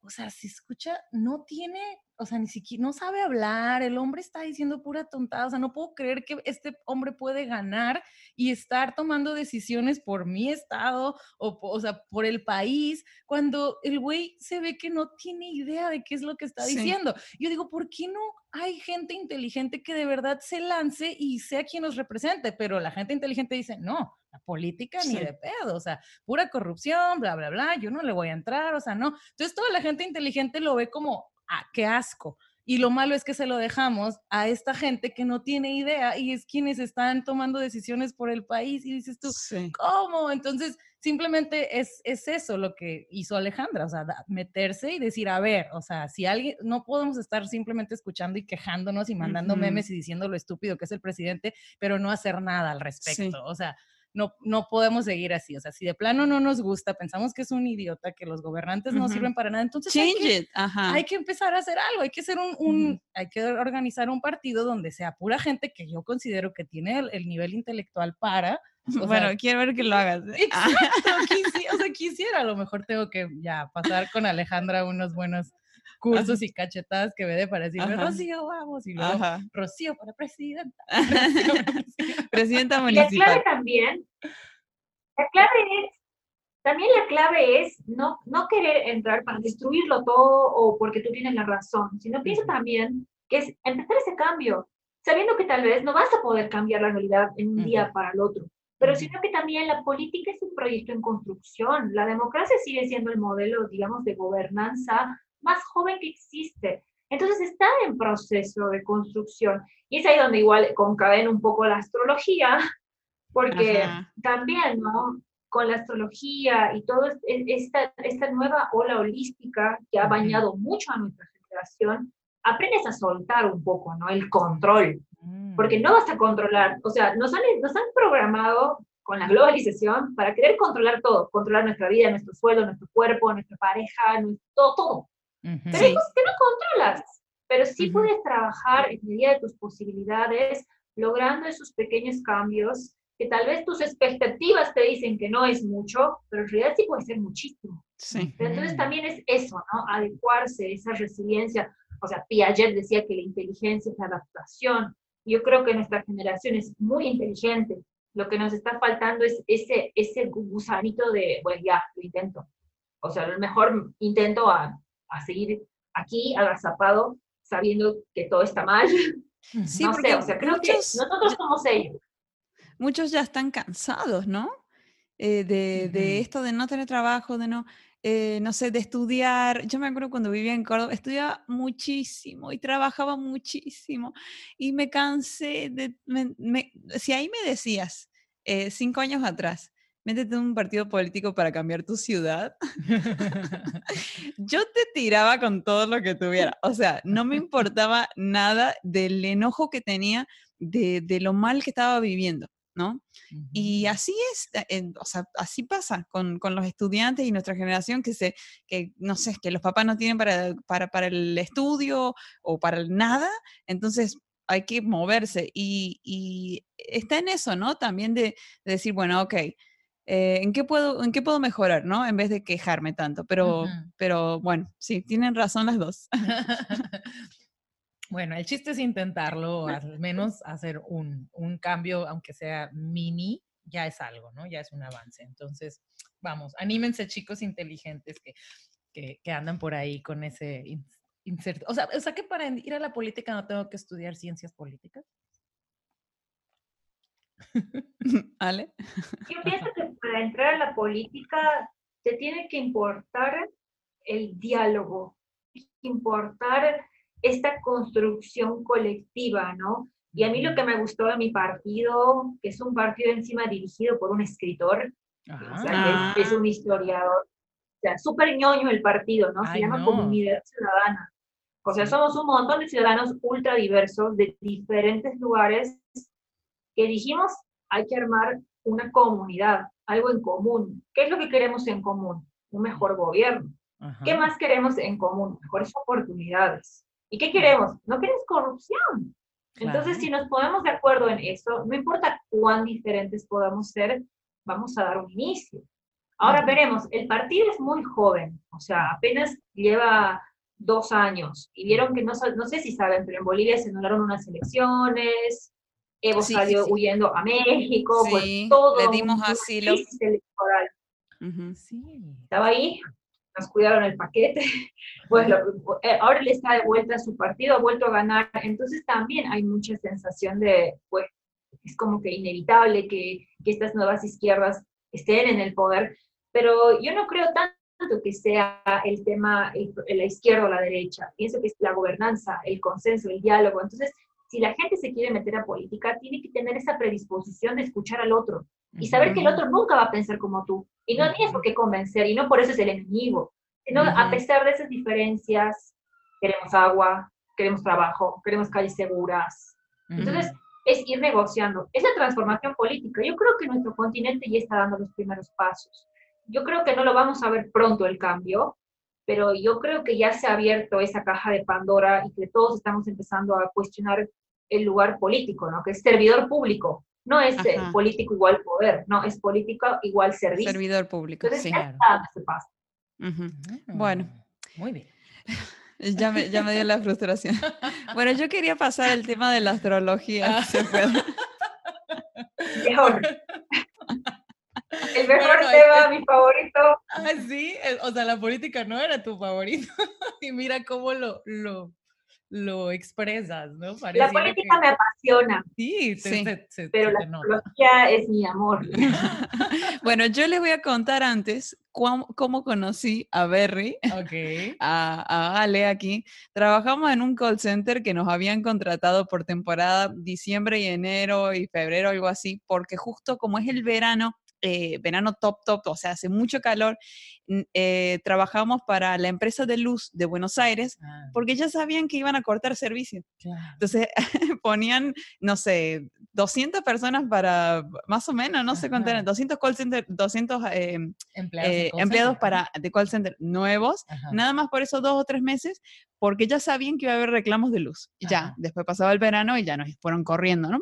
o sea, si escucha, no tiene, o sea, ni siquiera, no sabe hablar, el hombre está diciendo pura tontada, o sea, no puedo creer que este hombre puede ganar y estar tomando decisiones por mi estado o, o sea, por el país, cuando el güey se ve que no tiene idea de qué es lo que está diciendo. Yo digo, ¿por qué no hay gente inteligente que de verdad se lance y sea quien nos represente? Pero la gente inteligente dice, no, la política ni de pedo, o sea, pura corrupción, bla, bla, bla, yo no le voy a entrar, o sea, no. Entonces toda la gente inteligente lo ve como, ah, qué asco. Y lo malo es que se lo dejamos a esta gente que no tiene idea y es quienes están tomando decisiones por el país y dices tú, ¿cómo? Entonces, simplemente es, es eso lo que hizo Alejandra, o sea, meterse y decir, a ver, o sea, si alguien, no podemos estar simplemente escuchando y quejándonos y mandando memes y diciendo lo estúpido que es el presidente, pero no hacer nada al respecto. O sea, no, no podemos seguir así. O sea, si de plano no nos gusta, pensamos que es un idiota, que los gobernantes no sirven para nada, entonces hay que, hay que, empezar a hacer algo, hay que hacer un, hay que organizar un partido donde sea pura gente que yo considero que tiene el, nivel intelectual para bueno, quiero ver que lo hagas. Exacto, o sea, quisiera, a lo mejor tengo que ya pasar con Alejandra unos buenos cursos y cachetadas que me dé para decirme, Rocío, vamos, y luego Rocío para presidenta. presidenta municipal. Y la clave también, la clave es, también la clave es no, no querer entrar para destruirlo todo o porque tú tienes la razón, sino piensa también que es empezar ese cambio, sabiendo que tal vez no vas a poder cambiar la realidad en un día para el otro, pero sino que también la política es un proyecto en construcción. La democracia sigue siendo el modelo, digamos, de gobernanza más joven que existe. Entonces está en proceso de construcción. Y es ahí donde igual concadena un poco la astrología, porque también, ¿no? Con la astrología y toda esta, esta nueva ola holística que ha bañado mucho a nuestra generación, aprendes a soltar un poco, ¿no? El control. Mm. Porque no vas a controlar, o sea, nos han, nos han programado con la globalización para querer controlar todo, controlar nuestra vida, nuestro sueldo, nuestro cuerpo, nuestra pareja, todo, todo. Pero hay cosas que no controlas, pero sí puedes trabajar en medida de tus posibilidades, logrando esos pequeños cambios que tal vez tus expectativas te dicen que no es mucho, pero en realidad sí puede ser muchísimo. Sí. entonces también es eso, ¿no? Adecuarse, esa resiliencia. O sea, Piaget decía que la inteligencia es la adaptación. Yo creo que nuestra generación es muy inteligente. Lo que nos está faltando es ese, ese gusanito de, bueno, ya, lo intento. O sea, a lo mejor intento a a seguir aquí agazapado sabiendo que todo está mal. Sí, porque o sea, creo que nosotros somos ellos. Muchos ya están cansados, ¿no? Eh, de, de, esto de no tener trabajo, de no, eh, no sé, de estudiar. Yo me acuerdo cuando vivía en Córdoba, estudiaba muchísimo y trabajaba muchísimo y me cansé de, si ahí me decías, eh, cinco años atrás, métete en un partido político para cambiar tu ciudad. yo te tiraba con todo lo que tuviera. O sea, no me importaba nada del enojo que tenía de, de lo mal que estaba viviendo. ¿no? Y así es, eh, o sea, así pasa con, con, los estudiantes y nuestra generación que se, que no sé, que los papás no tienen para, para, para el estudio o para el nada, entonces hay que moverse y, y, está en eso, ¿no? También de, de decir, bueno, ok, eh, ¿en, qué puedo, ¿en qué puedo mejorar, no? En vez de quejarme tanto. Pero, pero bueno, sí, tienen razón las dos. bueno, el chiste es intentarlo, al menos hacer un, un, cambio, aunque sea mini, ya es algo, ¿no? Ya es un avance. Entonces, vamos, anímense chicos inteligentes que, que, que andan por ahí con ese... O sea, o sea, que para ir a la política no tengo que estudiar ciencias políticas. ¿Ale? Yo pienso que para entrar a la política te tiene que importar el diálogo, importar esta construcción colectiva, ¿no? Y a mí lo que me gustó de mi partido, que es un partido encima dirigido por un escritor, o sea, es, un historiador, o sea, súper ñoño el partido, ¿no? Se llama Comunidad Ciudadana. O sea, somos un montón de ciudadanos ultra diversos de diferentes lugares que dijimos, hay que armar una comunidad, algo en común. ¿Qué es lo que queremos en común? Un mejor gobierno. ¿Qué más queremos en común? Mejores oportunidades. ¿Y qué queremos? No queremos corrupción. Entonces, si nos ponemos de acuerdo en eso, no importa cuán diferentes podamos ser, vamos a dar un inicio. Ahora veremos, el partido es muy joven, o sea, apenas lleva dos años y vieron que no, no sé si saben, pero en Bolivia se anularon unas elecciones, Evo salió huyendo a México, pues todo. Le dimos asilo. Electoral. Estaba ahí, nos cuidaron el paquete. Pues eh, ahora le está de vuelta a su partido, ha vuelto a ganar. Entonces también hay mucha sensación de, pues, es como que inevitable que, que estas nuevas izquierdas estén en el poder. Pero yo no creo tanto que sea el tema la izquierda o la derecha. Pienso que es la gobernanza, el consenso, el diálogo. Entonces, si la gente se quiere meter a política, tiene que tener esa predisposición de escuchar al otro y saber que el otro nunca va a pensar como tú. Y no tienes por qué convencer, y no por eso es el enemigo, sino a pesar de esas diferencias, queremos agua, queremos trabajo, queremos calles seguras. Entonces, es ir negociando. Es la transformación política. Yo creo que nuestro continente ya está dando los primeros pasos. Yo creo que no lo vamos a ver pronto el cambio, pero yo creo que ya se ha abierto esa caja de Pandora y que todos estamos empezando a cuestionar el lugar político, ¿no? Que es servidor público. No es eh, político igual poder, no, es político igual servicio. Servidor público, Entonces, sí. se pasa. Bueno. Muy bien. Ya me, ya me dio la frustración. Bueno, yo quería pasar el tema de la astrología. ¿Se Mejor. El mejor tema, mi favorito. Ah, sí, o sea, la política no era tu favorito. y mira cómo lo, lo, lo expresas, ¿no? la política me apasiona. Sí, sí. pero la astrología es mi amor. bueno, yo les voy a contar antes cómo, conocí a Berry, okay. a, a, Ale aquí. Trabajamos en un call center que nos habían contratado por temporada diciembre y enero y febrero, algo así, porque justo como es el verano, eh, verano top, top, o sea, hace mucho calor, eh, trabajamos para la empresa de luz de Buenos Aires ah. porque ya sabían que iban a cortar servicio. Entonces ponían, no sé, 200 personas para, más o menos, no sé cuánto eran, 200 call center, 200 eh, empleados, para, de call center nuevos, nada más por esos dos o tres meses, porque ya sabían que iba a haber reclamos de luz. Ya, después pasaba el verano y ya nos fueron corriendo, ¿no?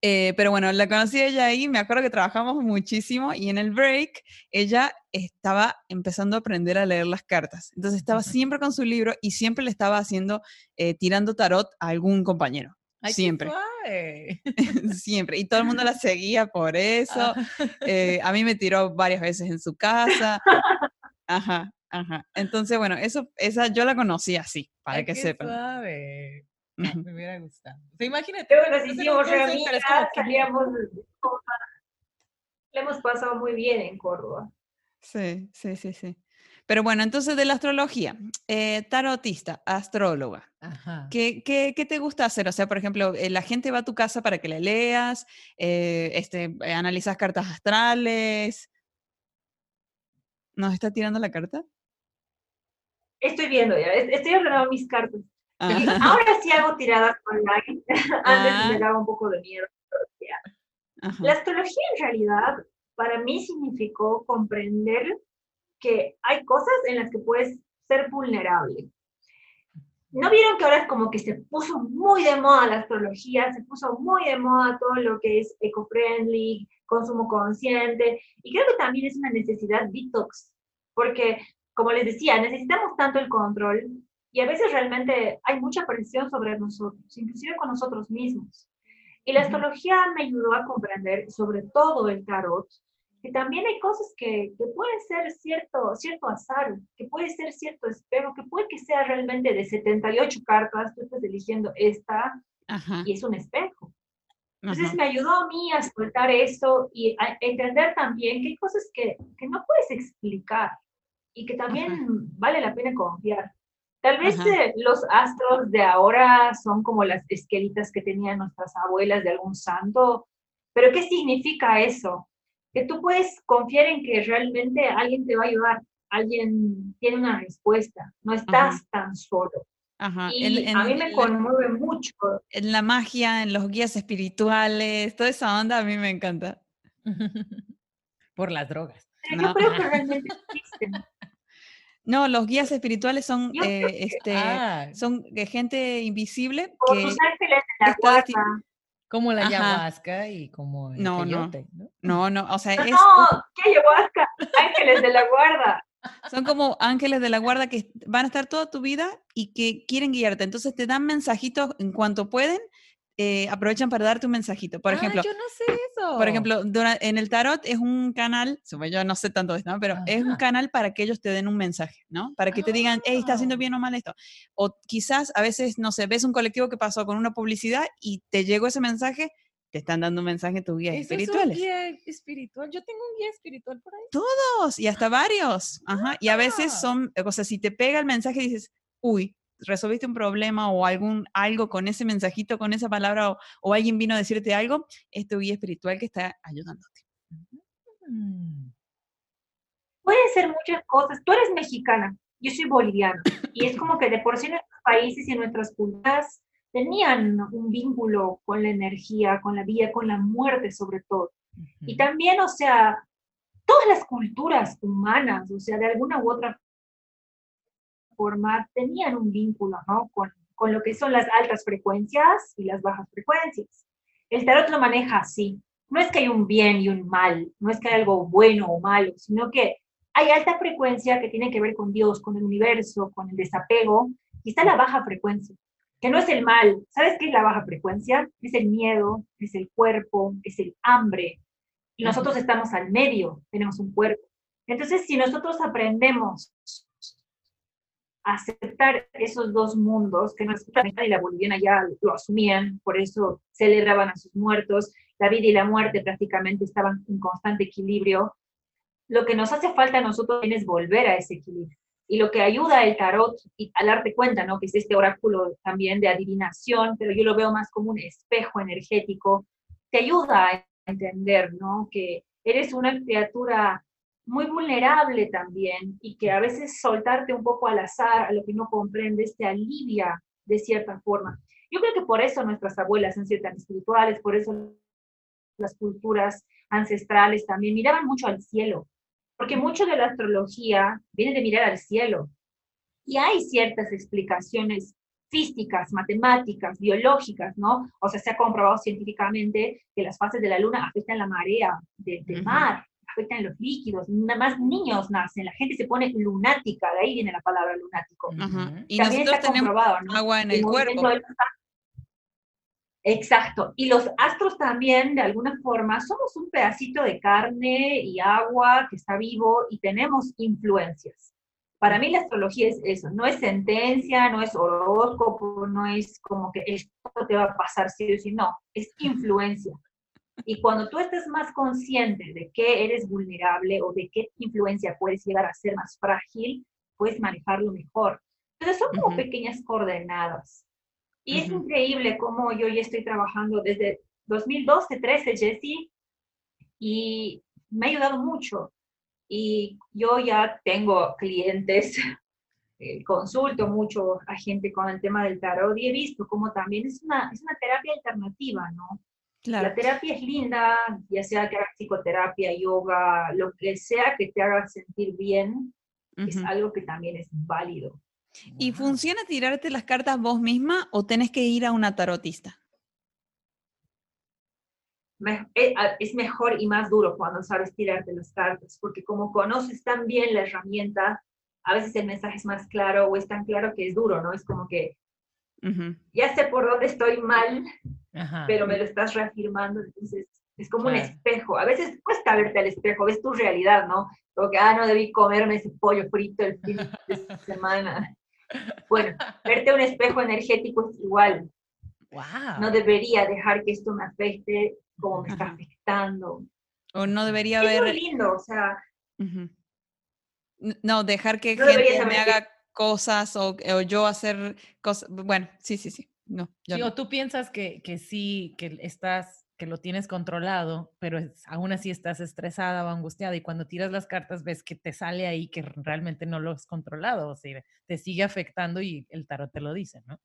Eh, pero bueno, la conocí ella ahí, me acuerdo que trabajamos muchísimo y en el break ella estaba empezando a aprender a leer las cartas. Entonces estaba siempre con su libro y siempre le estaba haciendo, eh, tirando tarot a algún compañero. siempre. siempre. Y todo el mundo la seguía por eso. Ah. Eh, a mí me tiró varias veces en su casa. Ajá, ajá. Entonces, bueno, eso, esa yo la conocí así, para que sepan. Me hubiera gustado. O sea, imagínate. Pero nos hicimos salíamos. Le hemos pasado muy bien en Córdoba. Sí, sí, sí, sí. Pero bueno, entonces de la astrología, eh, tarotista, astróloga, ¿Qué, ¿qué, qué, te gusta hacer? O sea, por ejemplo, eh, la gente va a tu casa para que la leas, eh, este, eh, analizas cartas astrales. ¿Nos está tirando la carta? Estoy viendo ya, estoy ordenando mis cartas. Ahora sí hago tiradas online. Antes me ah. daba un poco de miedo. La astrología en realidad para mí significó comprender que hay cosas en las que puedes ser vulnerable. ¿No vieron que ahora es como que se puso muy de moda la astrología, se puso muy de moda todo lo que es eco-friendly, consumo consciente? Y creo que también es una necesidad detox, porque, como les decía, necesitamos tanto el control y a veces realmente hay mucha presión sobre nosotros, inclusive con nosotros mismos. Y la astrología me ayudó a comprender, sobre todo el tarot, que también hay cosas que, que pueden ser cierto, cierto azar, que puede ser cierto espejo, que puede que sea realmente de 78 cartas, tú estás eligiendo esta y es un espejo. Entonces me ayudó a mí a soltar eso y a entender también que hay cosas que, que no puedes explicar y que también vale la pena confiar. Tal vez eh, los astros de ahora son como las esquelitas que tenían nuestras abuelas de algún santo, pero ¿qué significa eso? Que tú puedes confiar en que realmente alguien te va a ayudar, alguien tiene una respuesta, no estás tan solo. Ajá. Y a mí me conmueve mucho. En la magia, en los guías espirituales, toda esa onda a mí me encanta. Por las drogas. Yo creo que realmente existen. No, los guías espirituales son, eh, este, ah. son gente invisible. Como que ángeles de la guarda. Como la ayahuasca y como el no, no, no, no, o sea, no, es... No, ¿qué ayahuasca? Ángeles de la guarda. Son como ángeles de la guarda que van a estar toda tu vida y que quieren guiarte. Entonces te dan mensajitos en cuanto pueden eh, aprovechan para darte un mensajito. Por ah, ejemplo, yo no sé. Por ejemplo, en el tarot es un canal, yo no sé tanto de esto, pero es un canal para que ellos te den un mensaje, ¿no? Para que te digan, hey, está haciendo ah. bien o mal esto. O quizás a veces, no sé, ves un colectivo que pasó con una publicidad y te llegó ese mensaje, te están dando un mensaje tus guías espirituales. Es un guía espiritual. Yo tengo un guía espiritual por ahí. Todos, y hasta varios. Ajá. Y a veces ah. son, o sea, si te pega el mensaje dices, uy, resolviste un problema o algún algo con ese mensajito, con esa palabra o, alguien vino a decirte algo, es tu guía espiritual que está ayudándote. Mm. Pueden ser muchas cosas. Tú eres mexicana, yo soy boliviana. Y es como que de por sí nuestros países y nuestras culturas tenían un vínculo con la energía, con la vida, con la muerte sobre todo. Y también, o sea, todas las culturas humanas, o sea, de alguna u otra forma tenían un vínculo ¿no? con, con lo que son las altas frecuencias y las bajas frecuencias. el tarot lo maneja así. No es que hay un bien y un mal, no es que hay algo bueno o malo, sino que hay alta frecuencia que tiene que ver con Dios, con el universo, con el desapego, y está la baja frecuencia, que no es el mal. ¿Sabes qué es la baja frecuencia? Es el miedo, es el cuerpo, es el hambre. Y nosotros estamos al medio, tenemos un cuerpo. Entonces, si nosotros aprendemos aceptar esos dos mundos, que nuestra y la boliviana ya lo asumían, por eso celebraban a sus muertos, la vida y la muerte prácticamente estaban en constante equilibrio, lo que nos hace falta a nosotros es volver a ese equilibrio. Y lo que ayuda el tarot, y al darte cuenta, ¿no? Que es este oráculo también de adivinación, pero yo lo veo más como un espejo energético, te ayuda a entender, ¿no? Que eres una criatura muy vulnerable también y que a veces soltarte un poco al azar, a lo que no comprendes, te alivia de cierta forma. Yo creo que por eso nuestras abuelas han sido tan espirituales, por eso las culturas ancestrales también miraban mucho al cielo, porque mucho de la astrología viene de mirar al cielo. Y hay ciertas explicaciones físicas, matemáticas, biológicas, ¿no? O sea, se ha comprobado científicamente que las fases de la luna afectan la marea del mar, afectan los líquidos, nada más niños nacen, la gente se pone lunática, de ahí viene la palabra lunático. Y También nosotros tenemos agua en el, cuerpo. Exacto. Y los astros también, de alguna forma, somos un pedacito de carne y agua que está vivo y tenemos influencias. Para mí la astrología es eso, no es sentencia, no es horóscopo, no es como que esto te va a pasar sí o sí, no, es influencia. Y cuando tú estás más consciente de que eres vulnerable o de qué influencia puedes llegar a ser más frágil, puedes manejarlo mejor. Entonces son como pequeñas coordenadas. Y es increíble cómo yo ya estoy trabajando desde 2012, 13, Jessie, y me ha ayudado mucho. Y yo ya tengo clientes, eh, consulto mucho a gente con el tema del tarot y he visto cómo también es una, es una terapia alternativa, ¿no? La terapia es linda, ya sea que hagas psicoterapia, yoga, lo que sea que te haga sentir bien, es algo que también es válido. ¿Y funciona tirarte las cartas vos misma o tenés que ir a una tarotista? Eh, es mejor y más duro cuando sabes tirarte las cartas, porque como conoces tan bien la herramienta, a veces el mensaje es más claro o es tan claro que es duro, ¿no? Es como que ya sé por dónde estoy mal, pero me lo estás reafirmando, entonces es como un espejo. A veces cuesta verte al espejo, ves tu realidad, ¿no? Como que, ah, no debí comerme ese pollo frito el fin de semana. Bueno, verte un espejo energético es igual. No debería dejar que esto me afecte como me está afectando. O no debería haber... Es lindo, o sea... No, dejar que gente me haga cosas o, yo hacer cosas. Bueno, sí, sí, sí. No, o tú piensas que, que, sí, que estás, que lo tienes controlado, pero aún así estás estresada o angustiada y cuando tiras las cartas ves que te sale ahí que realmente no lo has controlado, o sea, te sigue afectando y el tarot te lo dice, ¿no?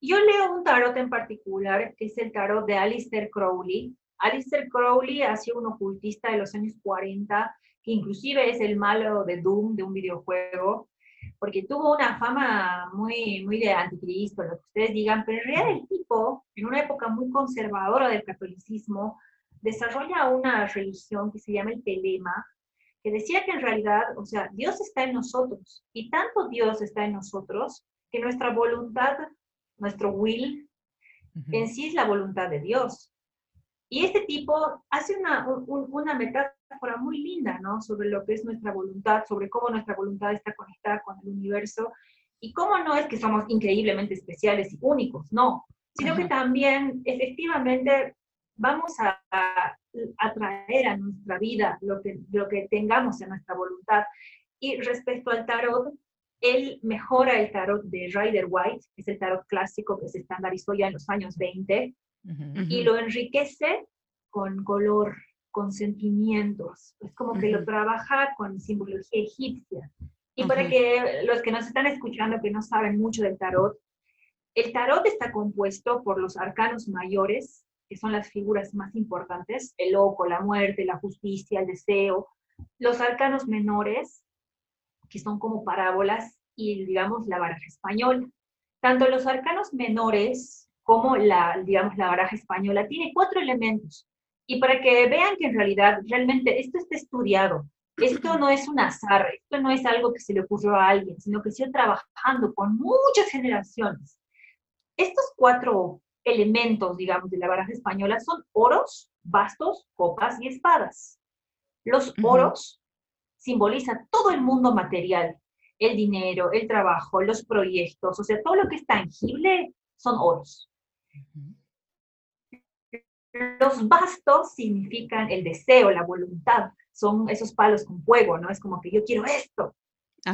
Yo leo un tarot en particular, que es el tarot de Alistair Crowley. Alistair Crowley ha sido un ocultista de los años 40, que inclusive es el malo de Doom, de un videojuego, porque tuvo una fama muy, muy de anticristo, lo que ustedes digan, pero en realidad el tipo, en una época muy conservadora del catolicismo, desarrolla una religión que se llama el telema, que decía que en realidad, o sea, Dios está en nosotros, y tanto Dios está en nosotros, que nuestra voluntad nuestro will, en sí es la voluntad de Dios. Y este tipo hace una, una metáfora muy linda, ¿no? Sobre lo que es nuestra voluntad, sobre cómo nuestra voluntad está conectada con el universo y cómo no es que somos increíblemente especiales y únicos, no, sino que también efectivamente vamos a, atraer a nuestra vida lo que, lo que tengamos en nuestra voluntad. Y respecto al tarot, él mejora el tarot de Rider White, que es el tarot clásico que se estandarizó ya en los años 20, y lo enriquece con color, con sentimientos. Es como que lo trabaja con simbología egipcia. Y para que los que nos están escuchando, que no saben mucho del tarot, el tarot está compuesto por los arcanos mayores, que son las figuras más importantes, el loco, la muerte, la justicia, el deseo. Los arcanos menores, que son como parábolas, y digamos la baraja española. Tanto los arcanos menores cómo la, digamos, la baraja española tiene cuatro elementos. Y para que vean que en realidad, realmente esto está estudiado. Esto no es un azar, esto no es algo que se le ocurrió a alguien, sino que se ha trabajando con muchas generaciones. Estos cuatro elementos, digamos, de la baraja española son oros, bastos, copas y espadas. Los oros simbolizan todo el mundo material, el dinero, el trabajo, los proyectos, o sea, todo lo que es tangible son oros. Los bastos significan el deseo, la voluntad, son esos palos con fuego, ¿no? Es como que yo quiero esto.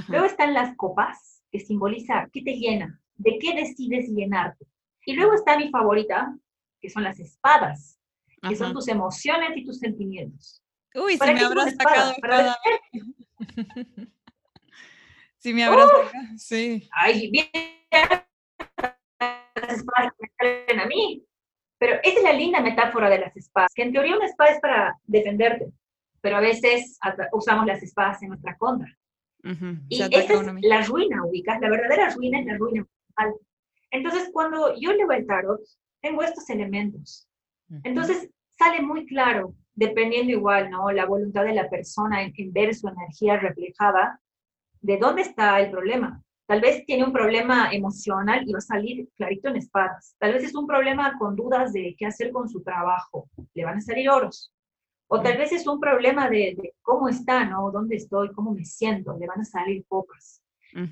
Luego están las copas, que simboliza qué te llena, de qué decides llenarte. Y luego está mi favorita, que son las espadas, que son tus emociones y tus sentimientos. Uy, si me habrás sacado si me habrás sacado, sí. Ay, bien, las espadas me salen a mí. Pero esa es la linda metáfora de las espadas, que en teoría una espada es para defenderte, pero a veces usamos las espadas en nuestra contra. Y esa es la ruina, ubicas, la verdadera ruina es la ruina Entonces, cuando yo leo el tarot, tengo estos elementos. Entonces, sale muy claro, dependiendo igual, ¿no? La voluntad de la persona en, en ver su energía reflejada, de dónde está el problema. Tal vez tiene un problema emocional y va a salir clarito en espadas. Tal vez es un problema con dudas de qué hacer con su trabajo. Le van a salir oros. O tal vez es un problema de, cómo está, ¿no? ¿Dónde estoy? ¿Cómo me siento? Le van a salir copas.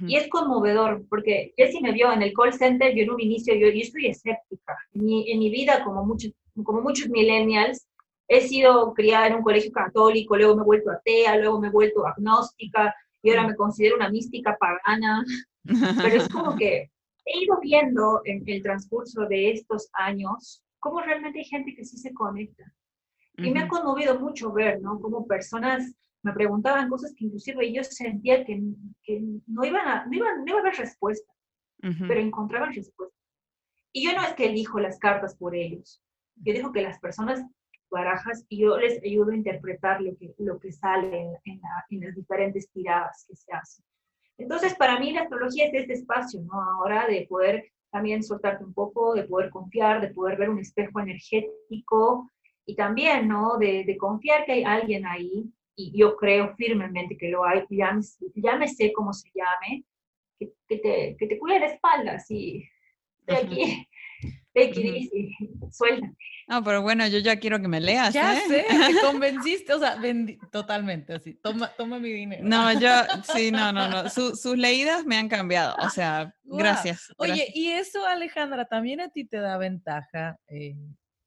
Y es conmovedor, porque Jessie me vio en el call center, yo en un inicio, yo, yo estoy escéptica. En mi, en mi vida, como muchos, como muchos millennials, he sido criada en un colegio católico, luego me he vuelto atea, luego me he vuelto agnóstica, y ahora me considero una mística pagana, pero es como que he ido viendo en el transcurso de estos años cómo realmente hay gente que sí se conecta. Y me ha conmovido mucho ver, ¿no? Cómo personas me preguntaban cosas que inclusive yo sentía que, que no, iban a, no, iban, no iba a haber respuesta, pero encontraban respuesta. Y yo no es que elijo las cartas por ellos, yo digo que las personas barajas y yo les ayudo a interpretar lo que, lo que sale en, en, las diferentes tiradas que se hacen. Entonces, para mí la astrología es este espacio, ¿no? Ahora de poder también soltarte un poco, de poder confiar, de poder ver un espejo energético y también, ¿no? De, de confiar que hay alguien ahí, y yo creo firmemente que lo hay, llámese como se llame, que, que, te, que te cuide la espalda, así, de aquí, suelta. No, pero bueno, yo ya quiero que me leas. Ya ¿eh? sé, me convenciste, o sea, totalmente así, toma, toma mi dinero. No, yo, sí, no, no, no, sus leídas me han cambiado, o sea, gracias. Oye, y eso, Alejandra, también a ti te da ventaja eh,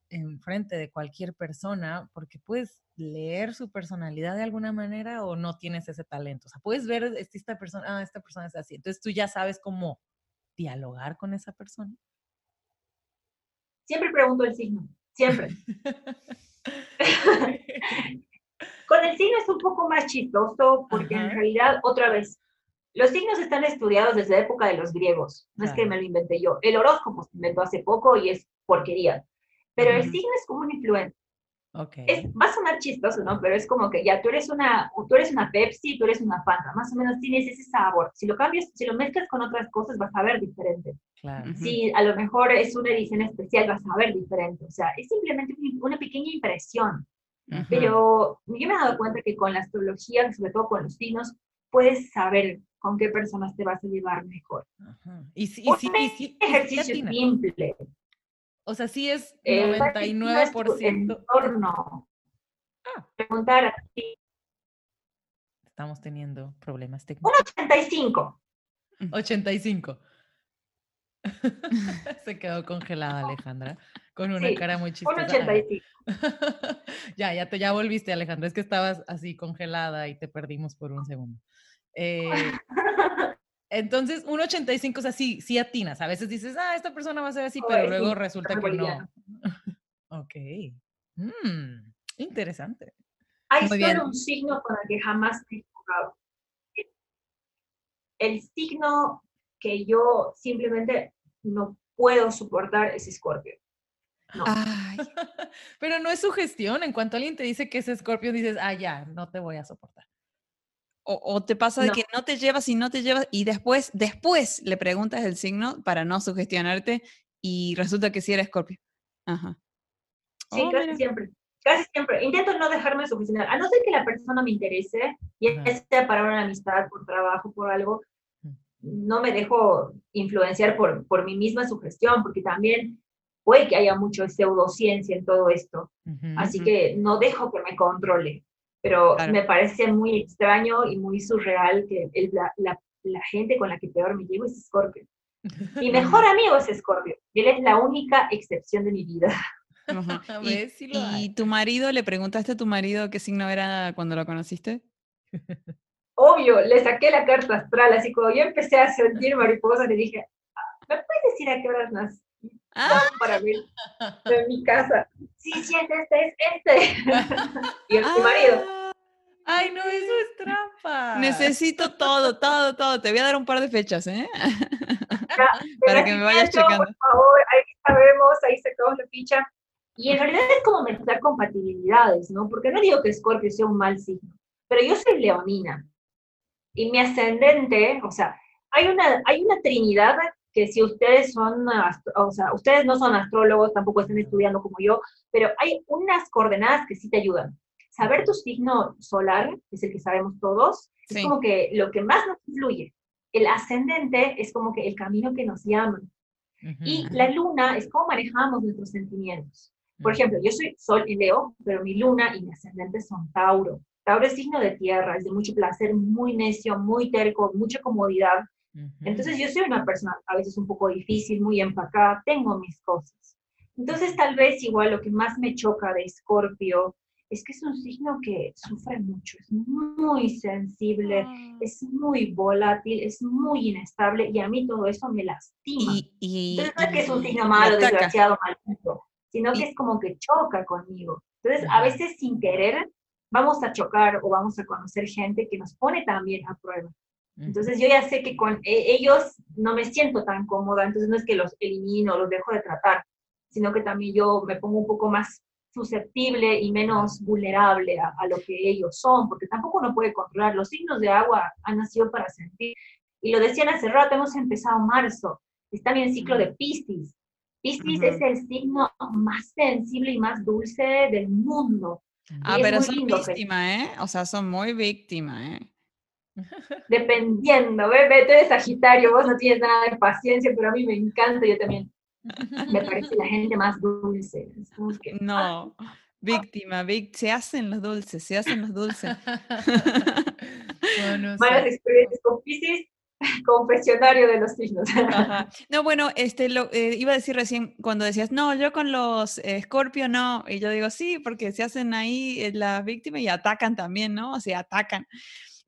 en frente de cualquier persona, porque puedes leer su personalidad de alguna manera o no tienes ese talento. O sea, puedes ver esta persona, ah, esta persona es así. Entonces tú ya sabes cómo dialogar con esa persona. Siempre pregunto el signo, siempre. Con el signo es un poco más chistoso porque en realidad, otra vez, los signos están estudiados desde la época de los griegos. No es que me lo inventé yo. El horóscopo se inventó hace poco y es porquería. Pero el signo es como un influencer. Okay. va a sonar chistoso, ¿no? Pero es como que ya tú eres una, tú eres una Pepsi, tú eres una Fanta, más o menos tienes ese sabor. Si lo cambias, si lo mezclas con otras cosas, vas a ver diferente. Claro. Si a lo mejor es una edición especial, vas a ver diferente. O sea, es simplemente una pequeña impresión. Pero yo me he dado cuenta que con la astrología, sobre todo con los signos, puedes saber con qué personas te vas a llevar mejor. Y si, y si, y si, ejercicio simple. O sea, sí es 99%. Eh, entorno. Ah. Preguntar a ti. Estamos teniendo problemas técnicos. Un 85. 85. Se quedó congelada Alejandra, con una cara muy chistosa. Un 85. ya, ya te ya volviste, Alejandra. Es que estabas así congelada y te perdimos por un segundo. Eh, entonces, un 85 es así, sí atinas. A veces dices, ah, esta persona va a ser así, pero luego resulta que no. ok. Mm, interesante. Hay solo un signo con el que jamás me he jugado. El signo que yo simplemente no puedo soportar es Scorpio. No. pero no es su gestión. En cuanto alguien te dice que es Scorpio, dices, ah, ya, no te voy a soportar. O, te pasa de que no te llevas y no te llevas y después, después le preguntas el signo para no sugestionarte y resulta que sí era Scorpio. Ajá. Sí, oh, casi siempre. Casi siempre. Intento no dejarme sugestionar. A no ser que la persona me interese, y sea para una amistad, por trabajo, por algo, no me dejo influenciar por, por mi misma sugestión, porque también puede que haya mucho pseudociencia en todo esto. Así que no dejo que me controle. Pero me parece muy extraño y muy surreal que la, la, la, gente con la que peor me llevo es Scorpio. Mi mejor amigo es Scorpio. Y él es la única excepción de mi vida. ¿Y, tu marido, le preguntaste a tu marido qué signo era cuando lo conociste? Obvio, le saqué la carta astral, así como yo empecé a sentir mariposas, le dije, ah, ¿me puedes decir a qué horas nací? Ah. Para ver en mi casa. Sí, sí, es este, es este. y el marido. Ah. Ay, no, eso es trampa. Necesito todo, todo, todo. Te voy a dar un par de fechas, ¿eh? Para que me vayas checando. Por favor, ahí sabemos, ahí sacamos la ficha. Y en realidad es como mezclar compatibilidades, ¿no? Porque no digo que Scorpio sea un mal signo, pero yo soy leonina. Y mi ascendente, o sea, hay una, hay una trinidad que si ustedes son, o sea, ustedes no son astrólogos, tampoco están estudiando como yo, pero hay unas coordenadas que sí te ayudan. Saber tu signo solar, que es el que sabemos todos, es como que lo que más nos influye. El ascendente es como que el camino que nos llama. Y la luna es cómo manejamos nuestros sentimientos. Por ejemplo, yo soy Sol y Leo, pero mi luna y mi ascendente son Tauro. Tauro es signo de tierra, es de mucho placer, muy necio, muy terco, mucha comodidad. Entonces yo soy una persona a veces un poco difícil, muy empacada, tengo mis cosas. Entonces tal vez igual lo que más me choca de Escorpio es que es un signo que sufre mucho, es muy sensible, ah. es muy volátil, es muy inestable y a mí todo eso me lastima. Y, Entonces no es que es un signo malo, desgraciado, maldito sino que es como que choca conmigo. Entonces, a veces sin querer, vamos a chocar o vamos a conocer gente que nos pone también a prueba. Entonces, yo ya sé que con e, ellos no me siento tan cómoda, entonces no es que los elimino, los dejo de tratar, sino que también yo me pongo un poco más susceptible y menos vulnerable a, lo que ellos son, porque tampoco uno puede controlar. Los signos de agua han nacido para sentir. Y lo decían hace rato, hemos empezado marzo, está bien el ciclo de Piscis. Piscis es el signo más sensible y más dulce del mundo. Ah, pero son víctimas, ¿eh? O sea, son muy víctimas, ¿eh? Dependiendo, ¿ves? Tú eres Sagitario, vos no tienes nada de paciencia, pero a mí me encanta, yo también. Me parece la gente más dulce. no, víctima, se hacen los dulces, se hacen los dulces. Malas experiencias con Piscis, confesionario de los signos. No, bueno, este, lo, eh, iba a decir recién cuando decías, no, yo con los Escorpio no, y yo digo, sí, porque se hacen ahí eh, las víctimas y atacan también, ¿no? O sea, atacan.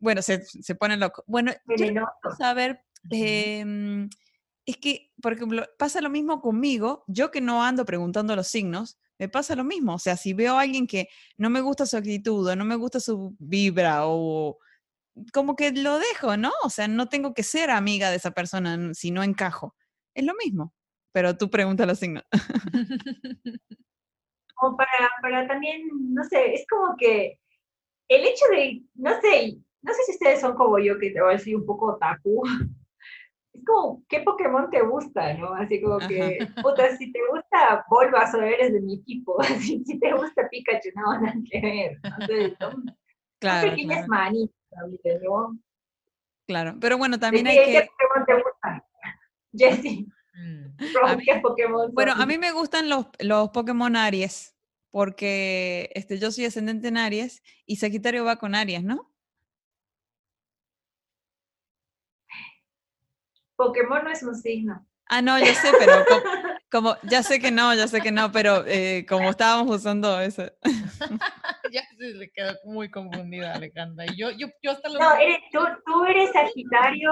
Bueno, se, se ponen locos. Bueno, quiero saber, em, es que, por ejemplo, pasa lo mismo conmigo, yo que no ando preguntando los signos, me pasa lo mismo. O sea, si veo a alguien que no me gusta su actitud, o no me gusta su vibra, o como que lo dejo, ¿no? O sea, no tengo que ser amiga de esa persona si no encajo. Es lo mismo, pero tú pregunta los signos. o para, para también, no sé, es como que el hecho de, no sé, no sé si ustedes son como yo, que te voy a decir un poco otaku. Es como, ¿qué Pokémon te gusta, no? Así como que, puta, si te gusta Bulbasaur, eres de mi equipo. si, te gusta Pikachu, no, nada que ver. Entonces, son, claro, pequeñas manitas Claro, pero bueno, también hay que... Pokémon te gusta? Jessie. Mm. Bueno, a mí me gustan los, los Pokémon Aries, porque este, yo soy ascendente en Aries y Sagitario va con Aries, ¿no? Pokémon no es un signo. Ah, no, yo sé, pero como, ya sé que no, ya sé que no, pero eh, como estábamos usando eso. ya se le quedó muy confundida Alejandra. Y yo, yo, yo hasta lo No, eres, tú, tú, eres Sagitario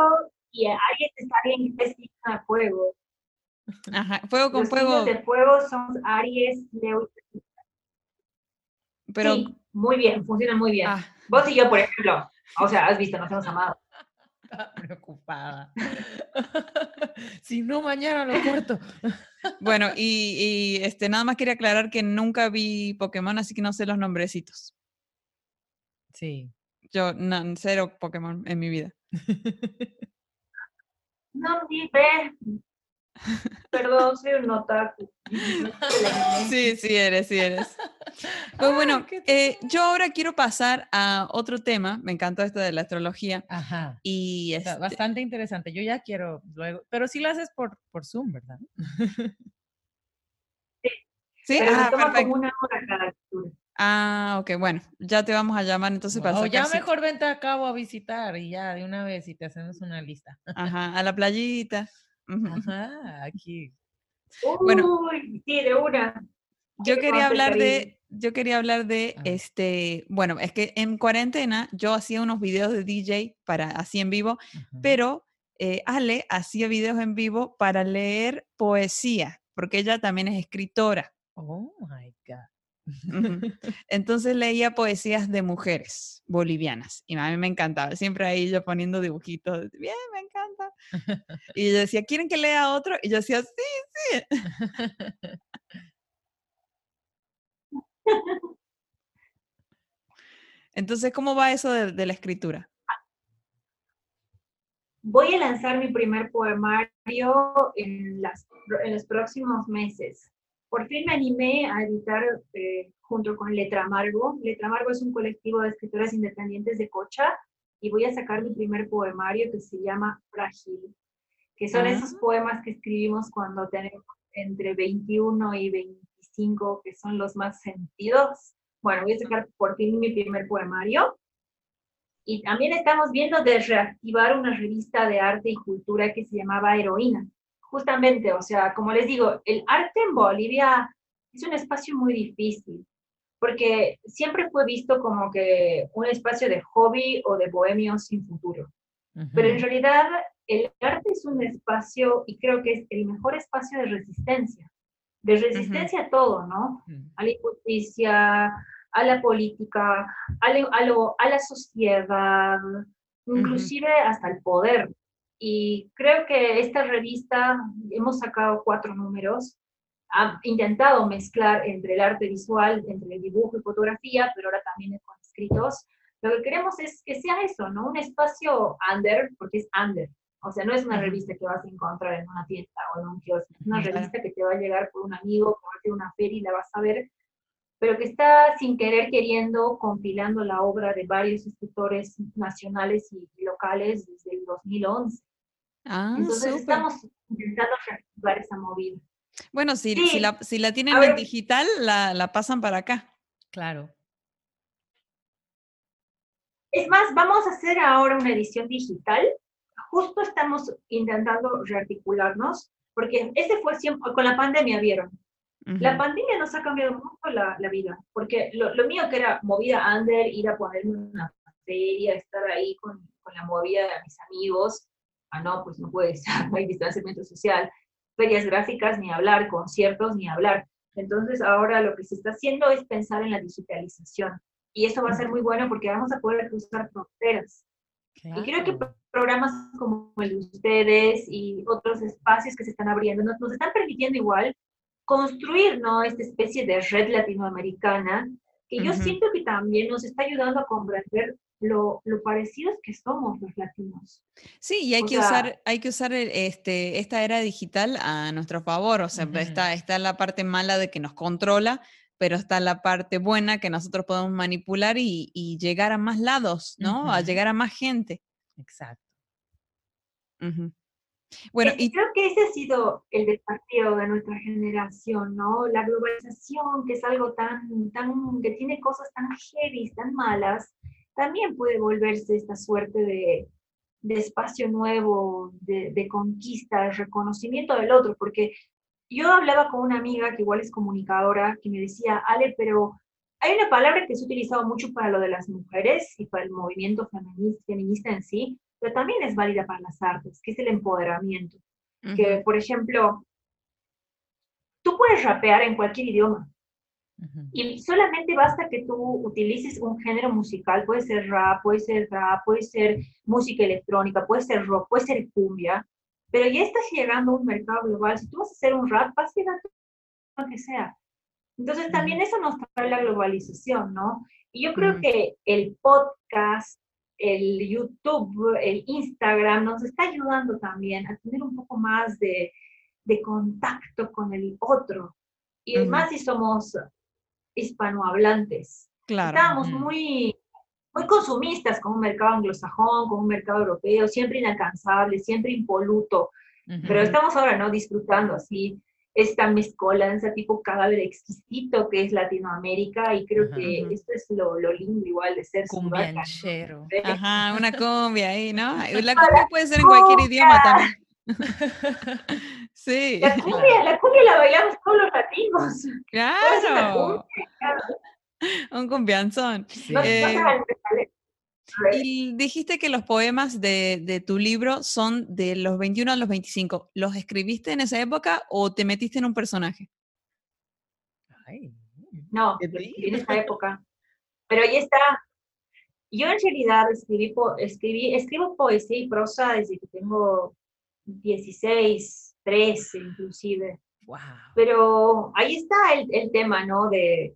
y Aries está bien que signo de fuego. Ajá, fuego con Los fuego. de fuego son Aries, Leo pero, sí, muy bien, funciona muy bien. Ah. Vos y yo, por ejemplo, o sea, has visto, nos hemos amado. Preocupada. si no, mañana lo corto. bueno, y, este, nada más quería aclarar que nunca vi Pokémon, así que no sé los nombrecitos. Sí. Yo, no, cero Pokémon en mi vida. No, vive. Perdón, soy un otaku. Sí, sí eres, sí eres. Pues bueno, eh, yo ahora quiero pasar a otro tema. Me encantó esto de la astrología. Ajá. Y es este bastante interesante. Yo ya quiero luego, pero sí lo haces por, por Zoom, ¿verdad? Sí. ¿Sí? Pero ah, toma como una hora cada lectura. Ah, ok, bueno, ya te vamos a llamar entonces para O ya mejor vente a cabo a visitar y ya de una vez y te hacemos una lista. Ajá, a la playita. Ajá, aquí. bueno, sí, de una. Yo quería hablar de, yo quería hablar de este, bueno, es que en cuarentena yo hacía unos videos de DJ para así en vivo, pero eh, Ale hacía videos en vivo para leer poesía, porque ella también es escritora. Oh my God. Entonces leía poesías de mujeres bolivianas y a mí me encantaba. Siempre ahí yo poniendo dibujitos. Bien, me encanta. Y yo decía, ¿quieren que lea otro? Y yo decía, sí, sí. Entonces, ¿cómo va eso de, la escritura? Voy a lanzar mi primer poemario en, las, en los próximos meses. Por fin me animé a editar eh, junto con Letra Amargo. Letra Amargo es un colectivo de escritoras independientes de Cocha y voy a sacar mi primer poemario que se llama Frágil, que son esos ah. poemas que escribimos cuando tenemos entre 21 y 25, que son los más sentidos. Bueno, voy a sacar por fin mi primer poemario. Y también estamos viendo de reactivar una revista de arte y cultura que se llamaba Heroína justamente, o sea, como les digo, el arte en Bolivia es un espacio muy difícil, porque siempre fue visto como que un espacio de hobby o de bohemio sin futuro. Pero en realidad el arte es un espacio, y creo que es el mejor espacio de resistencia, de resistencia a todo, ¿no? A la injusticia, a la política, a, a la sociedad, inclusive hasta el poder. Y creo que esta revista, hemos sacado cuatro números, ha intentado mezclar entre el arte visual, entre el dibujo y fotografía, pero ahora también con escritos. Lo que queremos es que sea eso, ¿no? Un espacio under, porque es under. O sea, no es una revista que vas a encontrar en una tienda o en un kiosco, es una revista que te va a llegar por un amigo, hacer una feria y la vas a ver, pero que está sin querer queriendo compilando la obra de varios escritores nacionales y locales desde el 2011. Ah, Entonces estamos intentando reactivar esa movida. Bueno, si, si, la, si la tienen en digital, la, la pasan para acá. Claro. Es más, vamos a hacer ahora una edición digital. Justo estamos intentando rearticularnos, porque ese fue siempre, con la pandemia vieron. La pandemia nos ha cambiado mucho la, la vida, porque lo, lo, mío que era movida under, ir a ponerme una feria, estar ahí con, con la movida de mis amigos, ah, no, pues no puede estar, no hay distanciamiento social, ferias gráficas ni hablar, conciertos ni hablar. Entonces ahora lo que se está haciendo es pensar en la digitalización y eso va a ser muy bueno porque vamos a poder cruzar fronteras. Y creo que programas como el de ustedes y otros espacios que se están abriendo nos, nos están permitiendo igual construir ¿no? esta especie de red latinoamericana que yo siento que también nos está ayudando a comprender lo, lo, parecidos que somos los latinos. Sí, y hay que usar, hay que usar este, esta era digital a nuestro favor. O sea, está, está la parte mala de que nos controla, pero está la parte buena que nosotros podemos manipular y, y llegar a más lados, ¿no? A llegar a más gente. Exacto. Bueno, y creo que ese ha sido el desafío de nuestra generación, ¿no? La globalización, que es algo tan, tan, que tiene cosas tan heavy, tan malas, también puede volverse esta suerte de, espacio nuevo, de, conquista, de reconocimiento del otro, porque yo hablaba con una amiga que igual es comunicadora, que me decía, Ale, pero hay una palabra que se ha utilizado mucho para lo de las mujeres y para el movimiento feminista, feminista en sí, pero también es válida para las artes, que es el empoderamiento. Que, por ejemplo, tú puedes rapear en cualquier idioma, y solamente basta que tú utilices un género musical, puede ser rap, puede ser rap, puede ser música electrónica, puede ser rock, puede ser cumbia, pero ya estás llegando a un mercado global. Si tú vas a hacer un rap, vas a llegar a lo que sea. Entonces también eso nos trae la globalización, ¿no? Y yo creo que el podcast, el YouTube, el Instagram nos está ayudando también a tener un poco más de, de contacto con el otro. Y además si somos hispanohablantes. Claro. Estábamos muy, muy consumistas con un mercado anglosajón, con un mercado europeo, siempre inalcanzable, siempre impoluto. Pero estamos ahora, ¿no? Disfrutando así esta mezcolanza tipo cadáver exquisito que es Latinoamérica y creo que esto es lo, lo, lindo igual de ser cumbianchero. Ajá, una cumbia ahí, ¿no? La cumbia puede ser en cualquier idioma también. sí. La cumbia, la cumbia la bailamos todos los latinos. Claro. Un cumbianzón. Eh, y dijiste que los poemas de, tu libro son de los 21 a los 25. ¿Los escribiste en esa época o te metiste en un personaje? no, en esa época. Pero ahí está. Yo en realidad escribí, escribí, escribo poesía y prosa desde que tengo 16, 13 inclusive. Pero ahí está el, el tema, ¿no? De,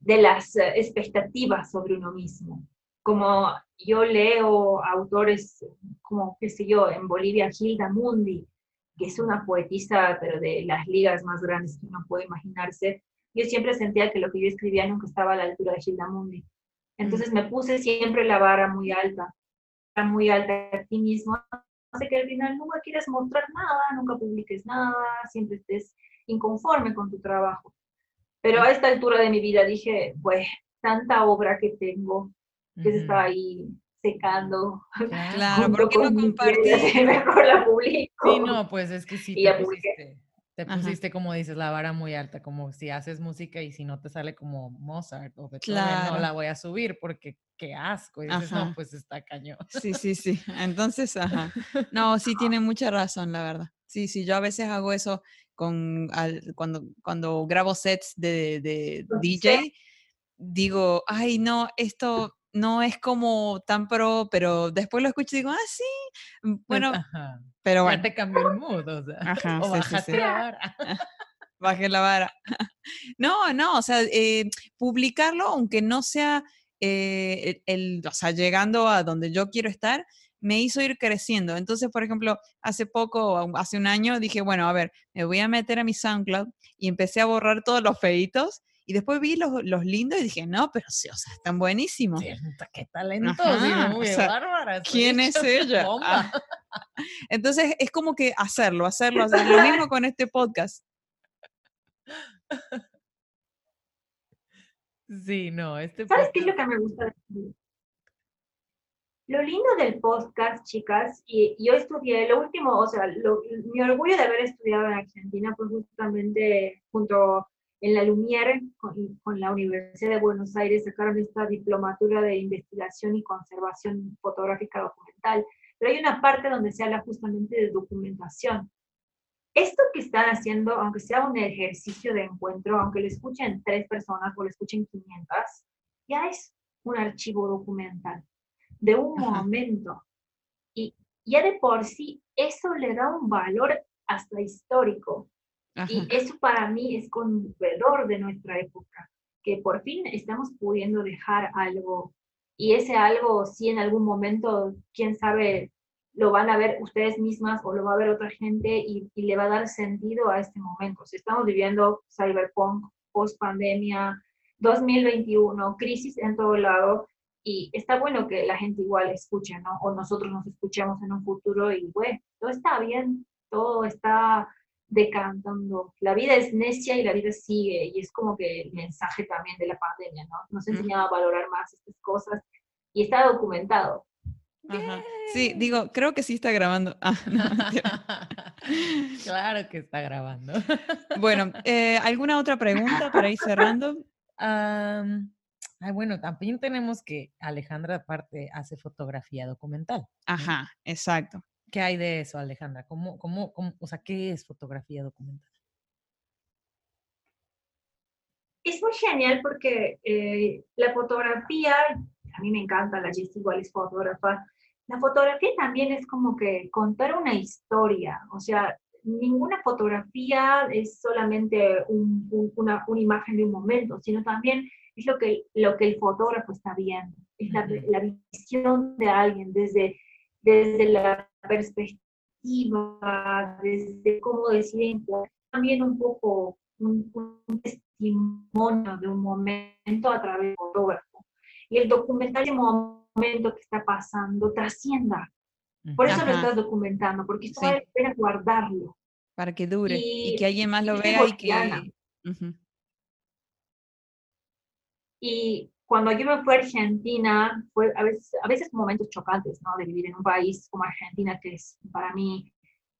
de las expectativas sobre uno mismo como yo leo autores como, qué sé yo, en Bolivia, Gilda Mundi, que es una poetisa, pero de las ligas más grandes que uno puede imaginarse, yo siempre sentía que lo que yo escribía nunca estaba a la altura de Gilda Mundi. Entonces me puse siempre la vara muy alta, muy alta a ti mismo, hace que al final nunca quieres mostrar nada, nunca publiques nada, siempre estés inconforme con tu trabajo. Pero a esta altura de mi vida dije, pues, tanta obra que tengo, que se estaba ahí secando. Claro, ¿por qué no compartir? Mejor la publico. Sí, no, pues es que sí te pusiste, te pusiste, como dices, la vara muy alta, como si haces música y si no te sale como Mozart o Beethoven, no la voy a subir porque qué asco. Y dices, no, pues está cañón. Sí, sí, sí. Entonces, ajá. No, sí tiene mucha razón, la verdad. Sí, sí, yo a veces hago eso con, cuando, cuando grabo sets de, de DJ, digo, ay, no, esto no es como tan pro, pero después lo escucho y digo, ah, sí, mm, bueno, pero bueno. Ya te cambió el mood, o sea, Ajá, o bajaste la vara. Bajé la vara. No, no, o sea, eh, publicarlo, aunque no sea eh, el, o sea, llegando a donde yo quiero estar, me hizo ir creciendo. Entonces, por ejemplo, hace poco, hace un año, dije, bueno, a ver, me voy a meter a mi SoundCloud y empecé a borrar todos los feitos y después vi los, los lindos y dije, no, pero sí, o sea, están buenísimos. qué talento, muy bárbara. ¿Quién es ella? Ah. Entonces es como que hacerlo, hacerlo, hacerlo. Lo mismo con este podcast. Sí, no, este ¿Sabes qué es lo que me gusta? Lo lindo del podcast, chicas, y yo estudié, lo último, o sea, mi orgullo de haber estudiado en Argentina fue justamente junto en la Lumière, con, la Universidad de Buenos Aires, sacaron esta diplomatura de investigación y conservación fotográfica documental, pero hay una parte donde se habla justamente de documentación. Esto que están haciendo, aunque sea un ejercicio de encuentro, aunque lo escuchen tres personas o lo escuchen 500, ya es un archivo documental de un momento. Y ya de por sí eso le da un valor hasta histórico. Y eso para mí es conmovedor de nuestra época, que por fin estamos pudiendo dejar algo. Y ese algo, si en algún momento, quién sabe, lo van a ver ustedes mismas o lo va a ver otra gente y, le va a dar sentido a este momento. Si estamos viviendo cyberpunk, post pandemia, 2021, crisis en todo lado, y está bueno que la gente igual escuche, ¿no? O nosotros nos escuchemos en un futuro y, bueno, todo está bien, todo está decantando. La vida es necia y la vida sigue, y es como que el mensaje también de la pandemia, ¿no? Nos enseñaba a valorar más estas cosas y está documentado. Sí, digo, creo que sí está grabando. Ah, claro que está grabando. bueno, eh, ¿alguna otra pregunta para ir cerrando? ay, bueno, también tenemos que Alejandra aparte hace fotografía documental. Ajá, exacto. ¿Qué hay de eso, Alejandra? ¿Cómo, cómo, o sea, qué es fotografía documental? Es muy genial porque eh, la fotografía, a mí me encanta, la Jess igual es fotógrafa, la fotografía también es como que contar una historia, o sea, ninguna fotografía es solamente una, una, imagen de un momento, sino también es lo que, lo que el fotógrafo está viendo, es la, la visión de alguien desde desde la perspectiva desde cómo deciden, también un poco un, testimonio de un momento a través del fotógrafo. Y el documental de momento que está pasando trascienda. Por eso lo estás documentando, porque esto vale la guardarlo. Para que dure y, que alguien más lo vea y que... Y cuando yo me fui a Argentina, fue a veces, a veces momentos chocantes, ¿no? De vivir en un país como Argentina, que es para mí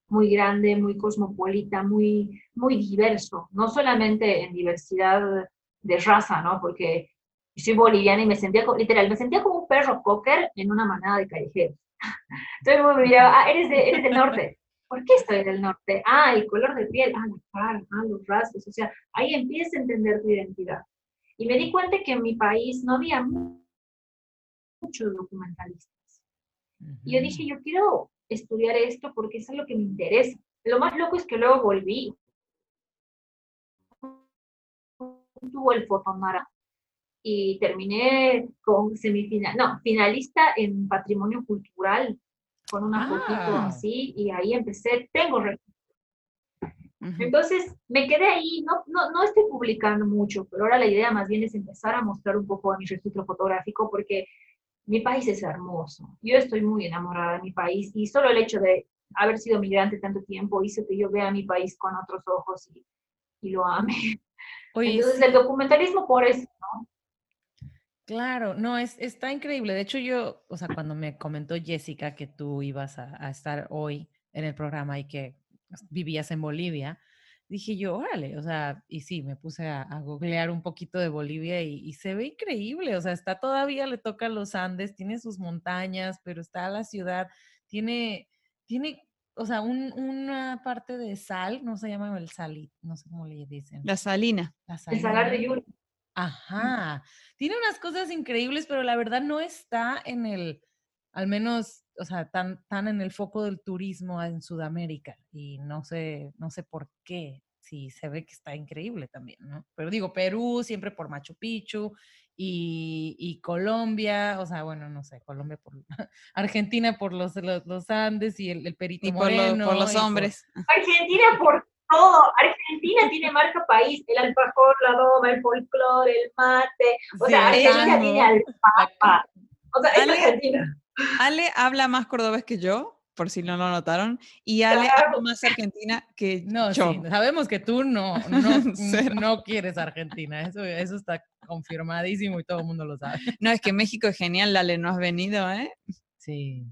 muy grande, muy cosmopolita, muy, muy diverso, no solamente en diversidad de raza, ¿no? Porque soy boliviana y me sentía, literal, me sentía como un perro póker en una manada de callejeros. Entonces me miraba, ah, eres, de, eres del norte. ¿Por qué estoy del norte? Ah, el color de piel, ah, la cara, ah, los rasgos, o sea, ahí empieza a entender tu identidad. Y me di cuenta que en mi país no había muchos documentalistas. Y yo dije, yo quiero estudiar esto porque es algo que me interesa. Lo más loco es que luego volví. Tuvo el fotonara y terminé con semifinal, no, finalista en patrimonio cultural con una fotito ah. así y ahí empecé, tengo entonces me quedé ahí, no, no, no estoy publicando mucho, pero ahora la idea más bien es empezar a mostrar un poco de mi registro fotográfico porque mi país es hermoso. Yo estoy muy enamorada de mi país y solo el hecho de haber sido migrante tanto tiempo hizo que yo vea mi país con otros ojos y, y lo ame. Entonces el documentalismo por eso, ¿no? Claro, no, es, está increíble. De hecho, yo, o sea, cuando me comentó Jessica que tú ibas a, a estar hoy en el programa y que vivías en Bolivia, dije yo, órale, o sea, y sí, me puse a, googlear un poquito de Bolivia y, se ve increíble, o sea, está todavía, le toca los Andes, tiene sus montañas, pero está la ciudad, tiene, tiene, o sea, una parte de sal, no se llama el salit, no sé cómo le dicen. La salina. La salina. El salar de Yuri. Ajá, tiene unas cosas increíbles, pero la verdad no está en el, al menos o sea, tan, tan en el foco del turismo en Sudamérica y no sé, no sé por qué, si se ve que está increíble también, ¿no? Pero digo, Perú siempre por Machu Picchu y, y Colombia, o sea, bueno, no sé, Colombia por Argentina por los, los, Andes y el, el Perito y por, por los hombres. Argentina por todo. Argentina tiene marca país, el alfajor, la doma, el folclore, el mate. O sea, Argentina tiene al papa. O sea, es Argentina. Ale habla más cordobés que yo, por si no lo notaron, y Ale habla más argentina que no, yo. Sí, sabemos que tú no, no, quieres Argentina, eso, eso está confirmadísimo y todo el mundo lo sabe. No, es que México es genial, Ale, no has venido, ¿eh? Sí,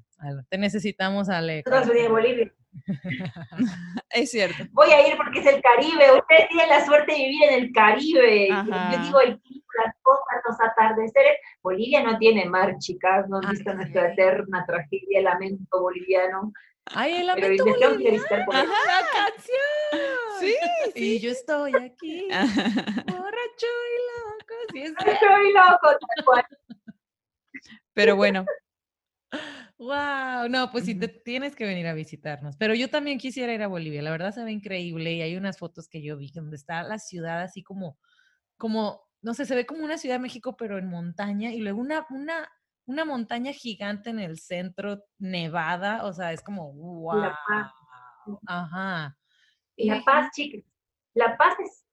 te necesitamos, Ale. Nosotros de Bolivia. es cierto. Voy a ir porque es el Caribe. Ustedes tienen la suerte de vivir en el Caribe. Yo digo, el las cosas, los atardeceres. Bolivia no tiene mar, chicas. No han visto nuestra eterna tragedia, el lamento boliviano. Ay, el lamento boliviano. la canción. Sí, sí. Y yo estoy aquí, borracho y loco. Sí, es borracho y loco, Pero bueno, Wow, no, pues sí, te tienes que venir a visitarnos. Pero yo también quisiera ir a Bolivia. La verdad se ve increíble y hay unas fotos que yo vi donde está la ciudad así como, como, no sé, se ve como una ciudad de México, pero en montaña y luego una, una, una montaña gigante en el centro, nevada. O sea, es como, wow. La Paz. Ajá. La Paz, chicas. La Paz es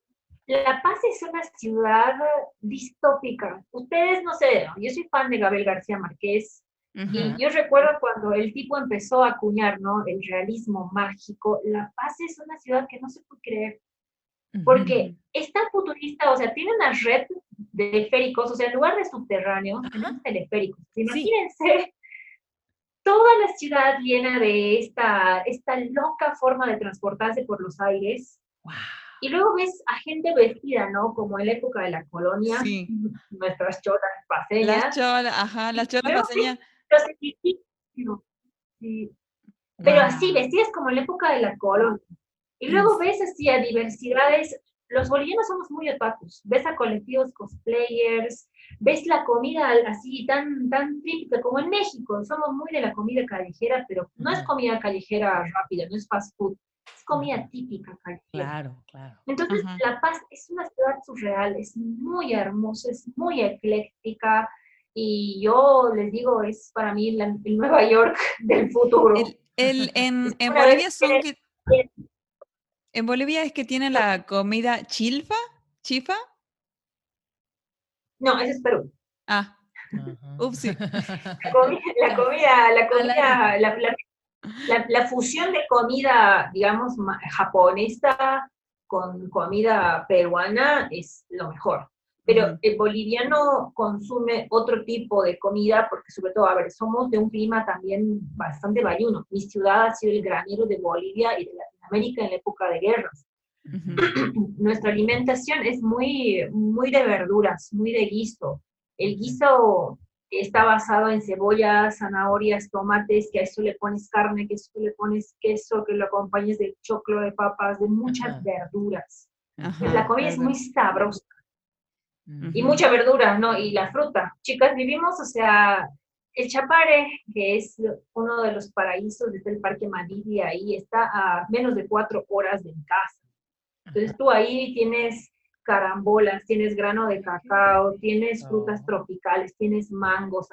la Paz es una ciudad distópica. Ustedes no sé, yo soy fan de Gabriel García Márquez, y yo recuerdo cuando el tipo empezó a acuñar, ¿no? El realismo mágico, La Paz es una ciudad que no se puede creer, porque está futurista, o sea, tiene una red de teleféricos, o sea, en lugar de subterráneos, tenemos teleféricos. Imagínense toda la ciudad llena de esta, esta loca forma de transportarse por los aires. Y luego ves a gente vestida, ¿no? Como en la época de la colonia, sí. nuestras cholas paseñas. Las cholas, ajá, las cholas paseñas pero así, vestidas como en la época de la colonia. Y luego ves así a diversidades, los bolivianos somos muy otakus, ves a colectivos cosplayers, ves la comida así tan, tan típica como en México, somos muy de la comida callejera, pero no es comida callejera rápida, no es fast food, es comida típica callejera. Claro, claro. Entonces, La Paz es una ciudad surreal, es muy hermosa, es muy ecléctica, y yo les digo, es para mí el Nueva York del futuro. El, en, en Bolivia son que, en Bolivia es que tiene la comida chilfa, chifa. No, ese es Perú. Ah, Ups, La comida, la comida, la, la, fusión de comida, digamos, japonesa con comida peruana es lo mejor. Pero el boliviano consume otro tipo de comida porque sobre todo, a ver, somos de un clima también bastante bayuno. Mi ciudad ha sido el granero de Bolivia y de Latinoamérica en la época de guerras. Nuestra alimentación es muy, muy de verduras, muy de guiso. El guiso está basado en cebollas, zanahorias, tomates, que a eso le pones carne, que a eso le pones queso, que lo acompañes de choclo, de papas, de muchas verduras. la comida es muy sabrosa. Y mucha verdura, ¿no? Y la fruta. Chicas, vivimos, o sea, el Chapare, que es uno de los paraísos desde el Parque Madrid, ahí está a menos de cuatro horas de casa. Entonces tú ahí tienes carambolas, tienes grano de cacao, tienes frutas tropicales, tienes mangos,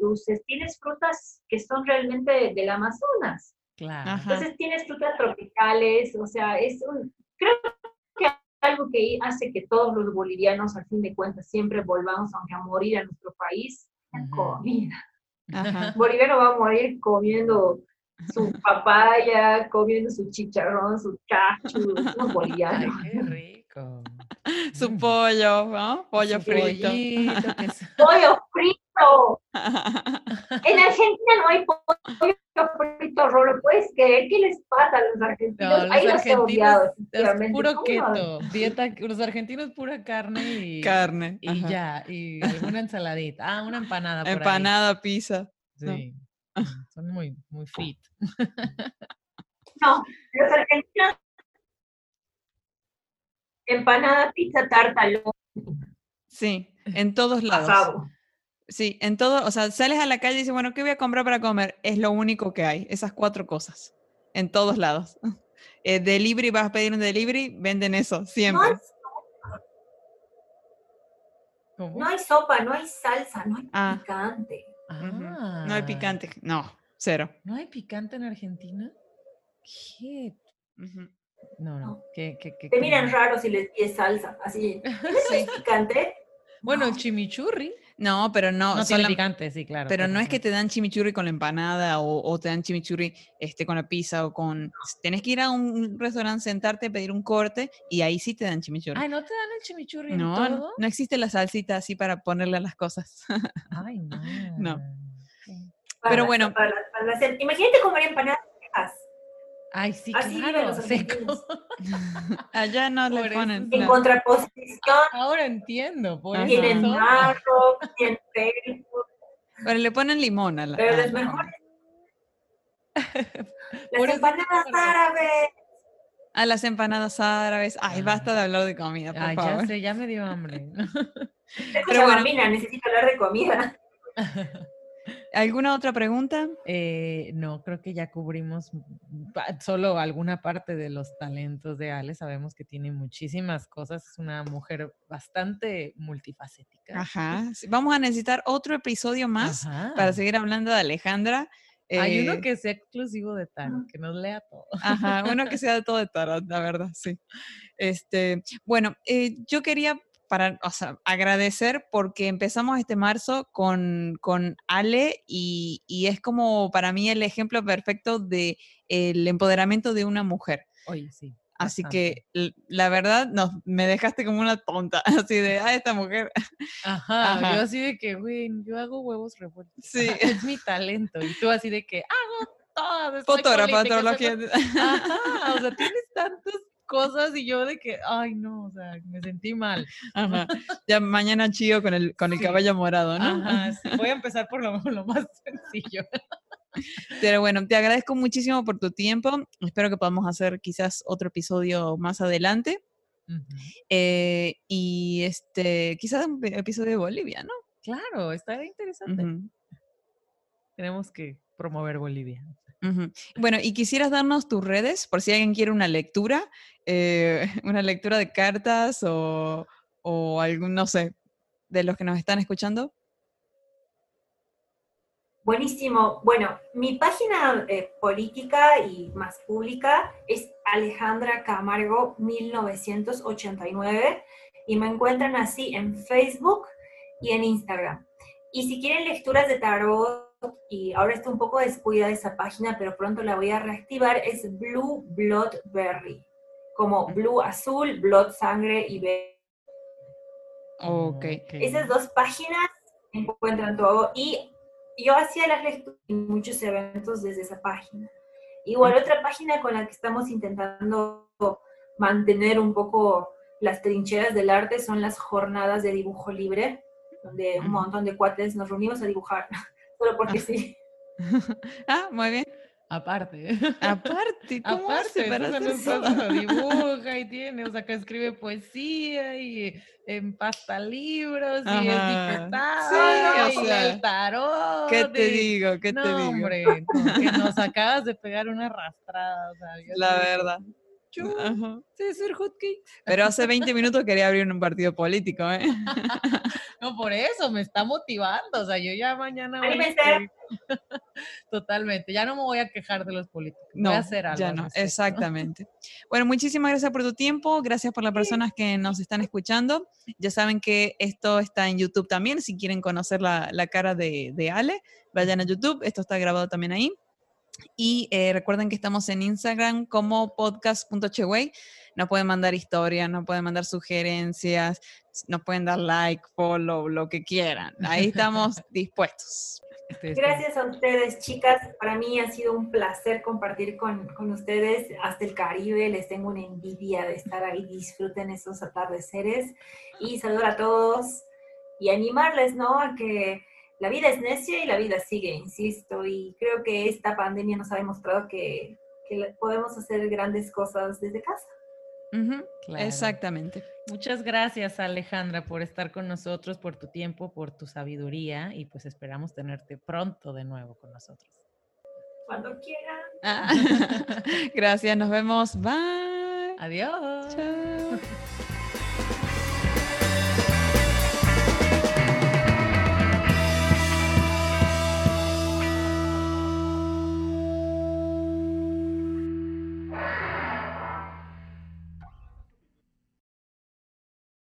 dulces, tienes frutas que son realmente del Amazonas. Claro. Entonces tienes frutas tropicales, o sea, es un, creo algo que hace que todos los bolivianos, al fin de cuentas, siempre volvamos, aunque a morir a nuestro país, la comida. Boliviano va a morir comiendo su papaya, comiendo su chicharrón, su cachu, un boliviano. qué rico. Su pollo, ¿no? Pollo frito. pollo frito. En Argentina no hay pollo frito, Rolo. ¿Puedes creer? ¿Qué les pasa a los argentinos? No, los Ahí argentinos es puro keto. Dieta, los argentinos pura carne y, carne. Y ya. Y alguna ensaladita. Ah, una empanada. Empanada, pizza. Sí. Son muy, muy fit. No, los argentinos empanada, pizza, tarta, Sí, en todos lados. Sí, en todo, o sea, sales a la calle y dices, bueno, ¿qué voy a comprar para comer? Es lo único que hay, esas cuatro cosas, en todos lados. Eh, delivery, vas a pedir un delivery, venden eso, siempre. No hay, sopa, no hay salsa, no hay ah. picante. No hay picante, no, cero. ¿No hay picante en Argentina? ¿Qué? No, no. ¿Qué, Te miran raro si les pides salsa, así. ¿Es picante? Bueno, el chimichurri. No, pero no. No tiene picante, sí, claro. Pero no es que te dan chimichurri con la empanada o, te dan chimichurri este, con la pizza o con... Tienes que ir a un restaurante, sentarte, pedir un corte y ahí sí te dan chimichurri. Ay, ¿no te dan el chimichurri no, en todo? No existe la salsita así para ponerle a las cosas. Ay, no. no. pero bueno. imagínate comer empanadas Ay, sí, claro, seco. Allá no le ponen. En contraposición. Ahora entiendo. Por tienen marro, tienen Pero le ponen limón a la. Pero es mejor. Las empanadas árabes. A las empanadas árabes. Ay, basta de hablar de comida, por Ay, Ya sé, ya me dio hambre. Pero bueno, necesito hablar de comida. ¿Alguna otra pregunta? Eh, no, creo que ya cubrimos solo alguna parte de los talentos de Ale. Sabemos que tiene muchísimas cosas. Es una mujer bastante multifacética. Ajá. Vamos a necesitar otro episodio más para seguir hablando de Alejandra. Hay uno eh, que sea exclusivo de Tarot, que nos lea todo. Ajá, uno que sea de todo de Tarot, la verdad, sí. Este, bueno, eh, yo quería para agradecer porque empezamos este marzo con, con Ale y, es como para mí el ejemplo perfecto de el empoderamiento de una mujer. Oye, sí. Así que la verdad, no, me dejaste como una tonta, así de, ah, esta mujer. Ajá, yo así de que, güey, yo hago huevos revueltos. Sí. es mi talento. Y tú así de que, hago todas. Fotógrafa, astrología. Ajá, o sea, tienes tantos cosas y yo de que, ay, no, o sea, me sentí mal. Ya mañana chío con el, con el caballo morado, ¿no? Ajá, Voy a empezar por lo, lo más sencillo. Pero bueno, te agradezco muchísimo por tu tiempo. Espero que podamos hacer quizás otro episodio más adelante. Eh, y este, quizás un episodio de Bolivia, ¿no? Claro, estaría interesante. Tenemos que promover Bolivia. Bueno, y quisieras darnos tus redes por si alguien quiere una lectura, eh, una lectura de cartas o, o, algún, no sé, de los que nos están escuchando. Buenísimo. Bueno, mi página eh, política y más pública es Alejandra Camargo 1989 y me encuentran así en Facebook y en Instagram. Y si quieren lecturas de tarot, y ahora está un poco descuidada esa página, pero pronto la voy a reactivar, es Blue Blood Berry, como Blue azul, Blood sangre y berry. Ok. Esas dos páginas encuentran todo y yo hacía las lecturas y muchos eventos desde esa página. Igual otra página con la que estamos intentando mantener un poco las trincheras del arte son las jornadas de dibujo libre, donde un montón de cuates nos reunimos a dibujar, solo porque sí. ah, muy bien. Aparte. Aparte, ¿cómo Aparte, hace para hacer eso todo? no dibuja y tiene, o sea, que escribe poesía y empasta libros y es Ajá. Sí, o sea, el tarot. ¿Qué te y- digo? ¿Qué no, te digo? hombre, como que nos acabas de pegar una arrastrada, o sea, La verdad. Yo Ajá. sé ser hotcake. Pero hace 20 minutos quería abrir un partido político, ¿eh? No, por eso me está motivando. O sea, yo ya mañana voy a. Totalmente. Ya no me voy a quejar de los políticos. No, voy a hacer algo. ya no, respecto. exactamente. Bueno, muchísimas gracias por tu tiempo, gracias por las personas que nos están escuchando. Ya saben que esto está en YouTube también, si quieren conocer la, la cara de, de Ale, vayan a YouTube, esto está grabado también ahí. Y eh, recuerden que estamos en Instagram como podcast.cheway. Nos pueden mandar historias, nos pueden mandar sugerencias, nos pueden dar like, follow, lo que quieran. Ahí estamos dispuestos. Gracias a ustedes, chicas. Para mí ha sido un placer compartir con, con ustedes hasta el Caribe. Les tengo una envidia de estar ahí. Disfruten esos atardeceres. Y saludar a todos y animarles, ¿no? A que la vida es necia y la vida sigue, insisto. Y creo que esta pandemia nos ha demostrado que, podemos hacer grandes cosas desde casa. Claro. Exactamente. Muchas gracias, Alejandra, por estar con nosotros, por tu tiempo, por tu sabiduría y pues esperamos tenerte pronto de nuevo con nosotros. Cuando quieran. Ah, Gracias, nos vemos. Bye. Adiós. Chao.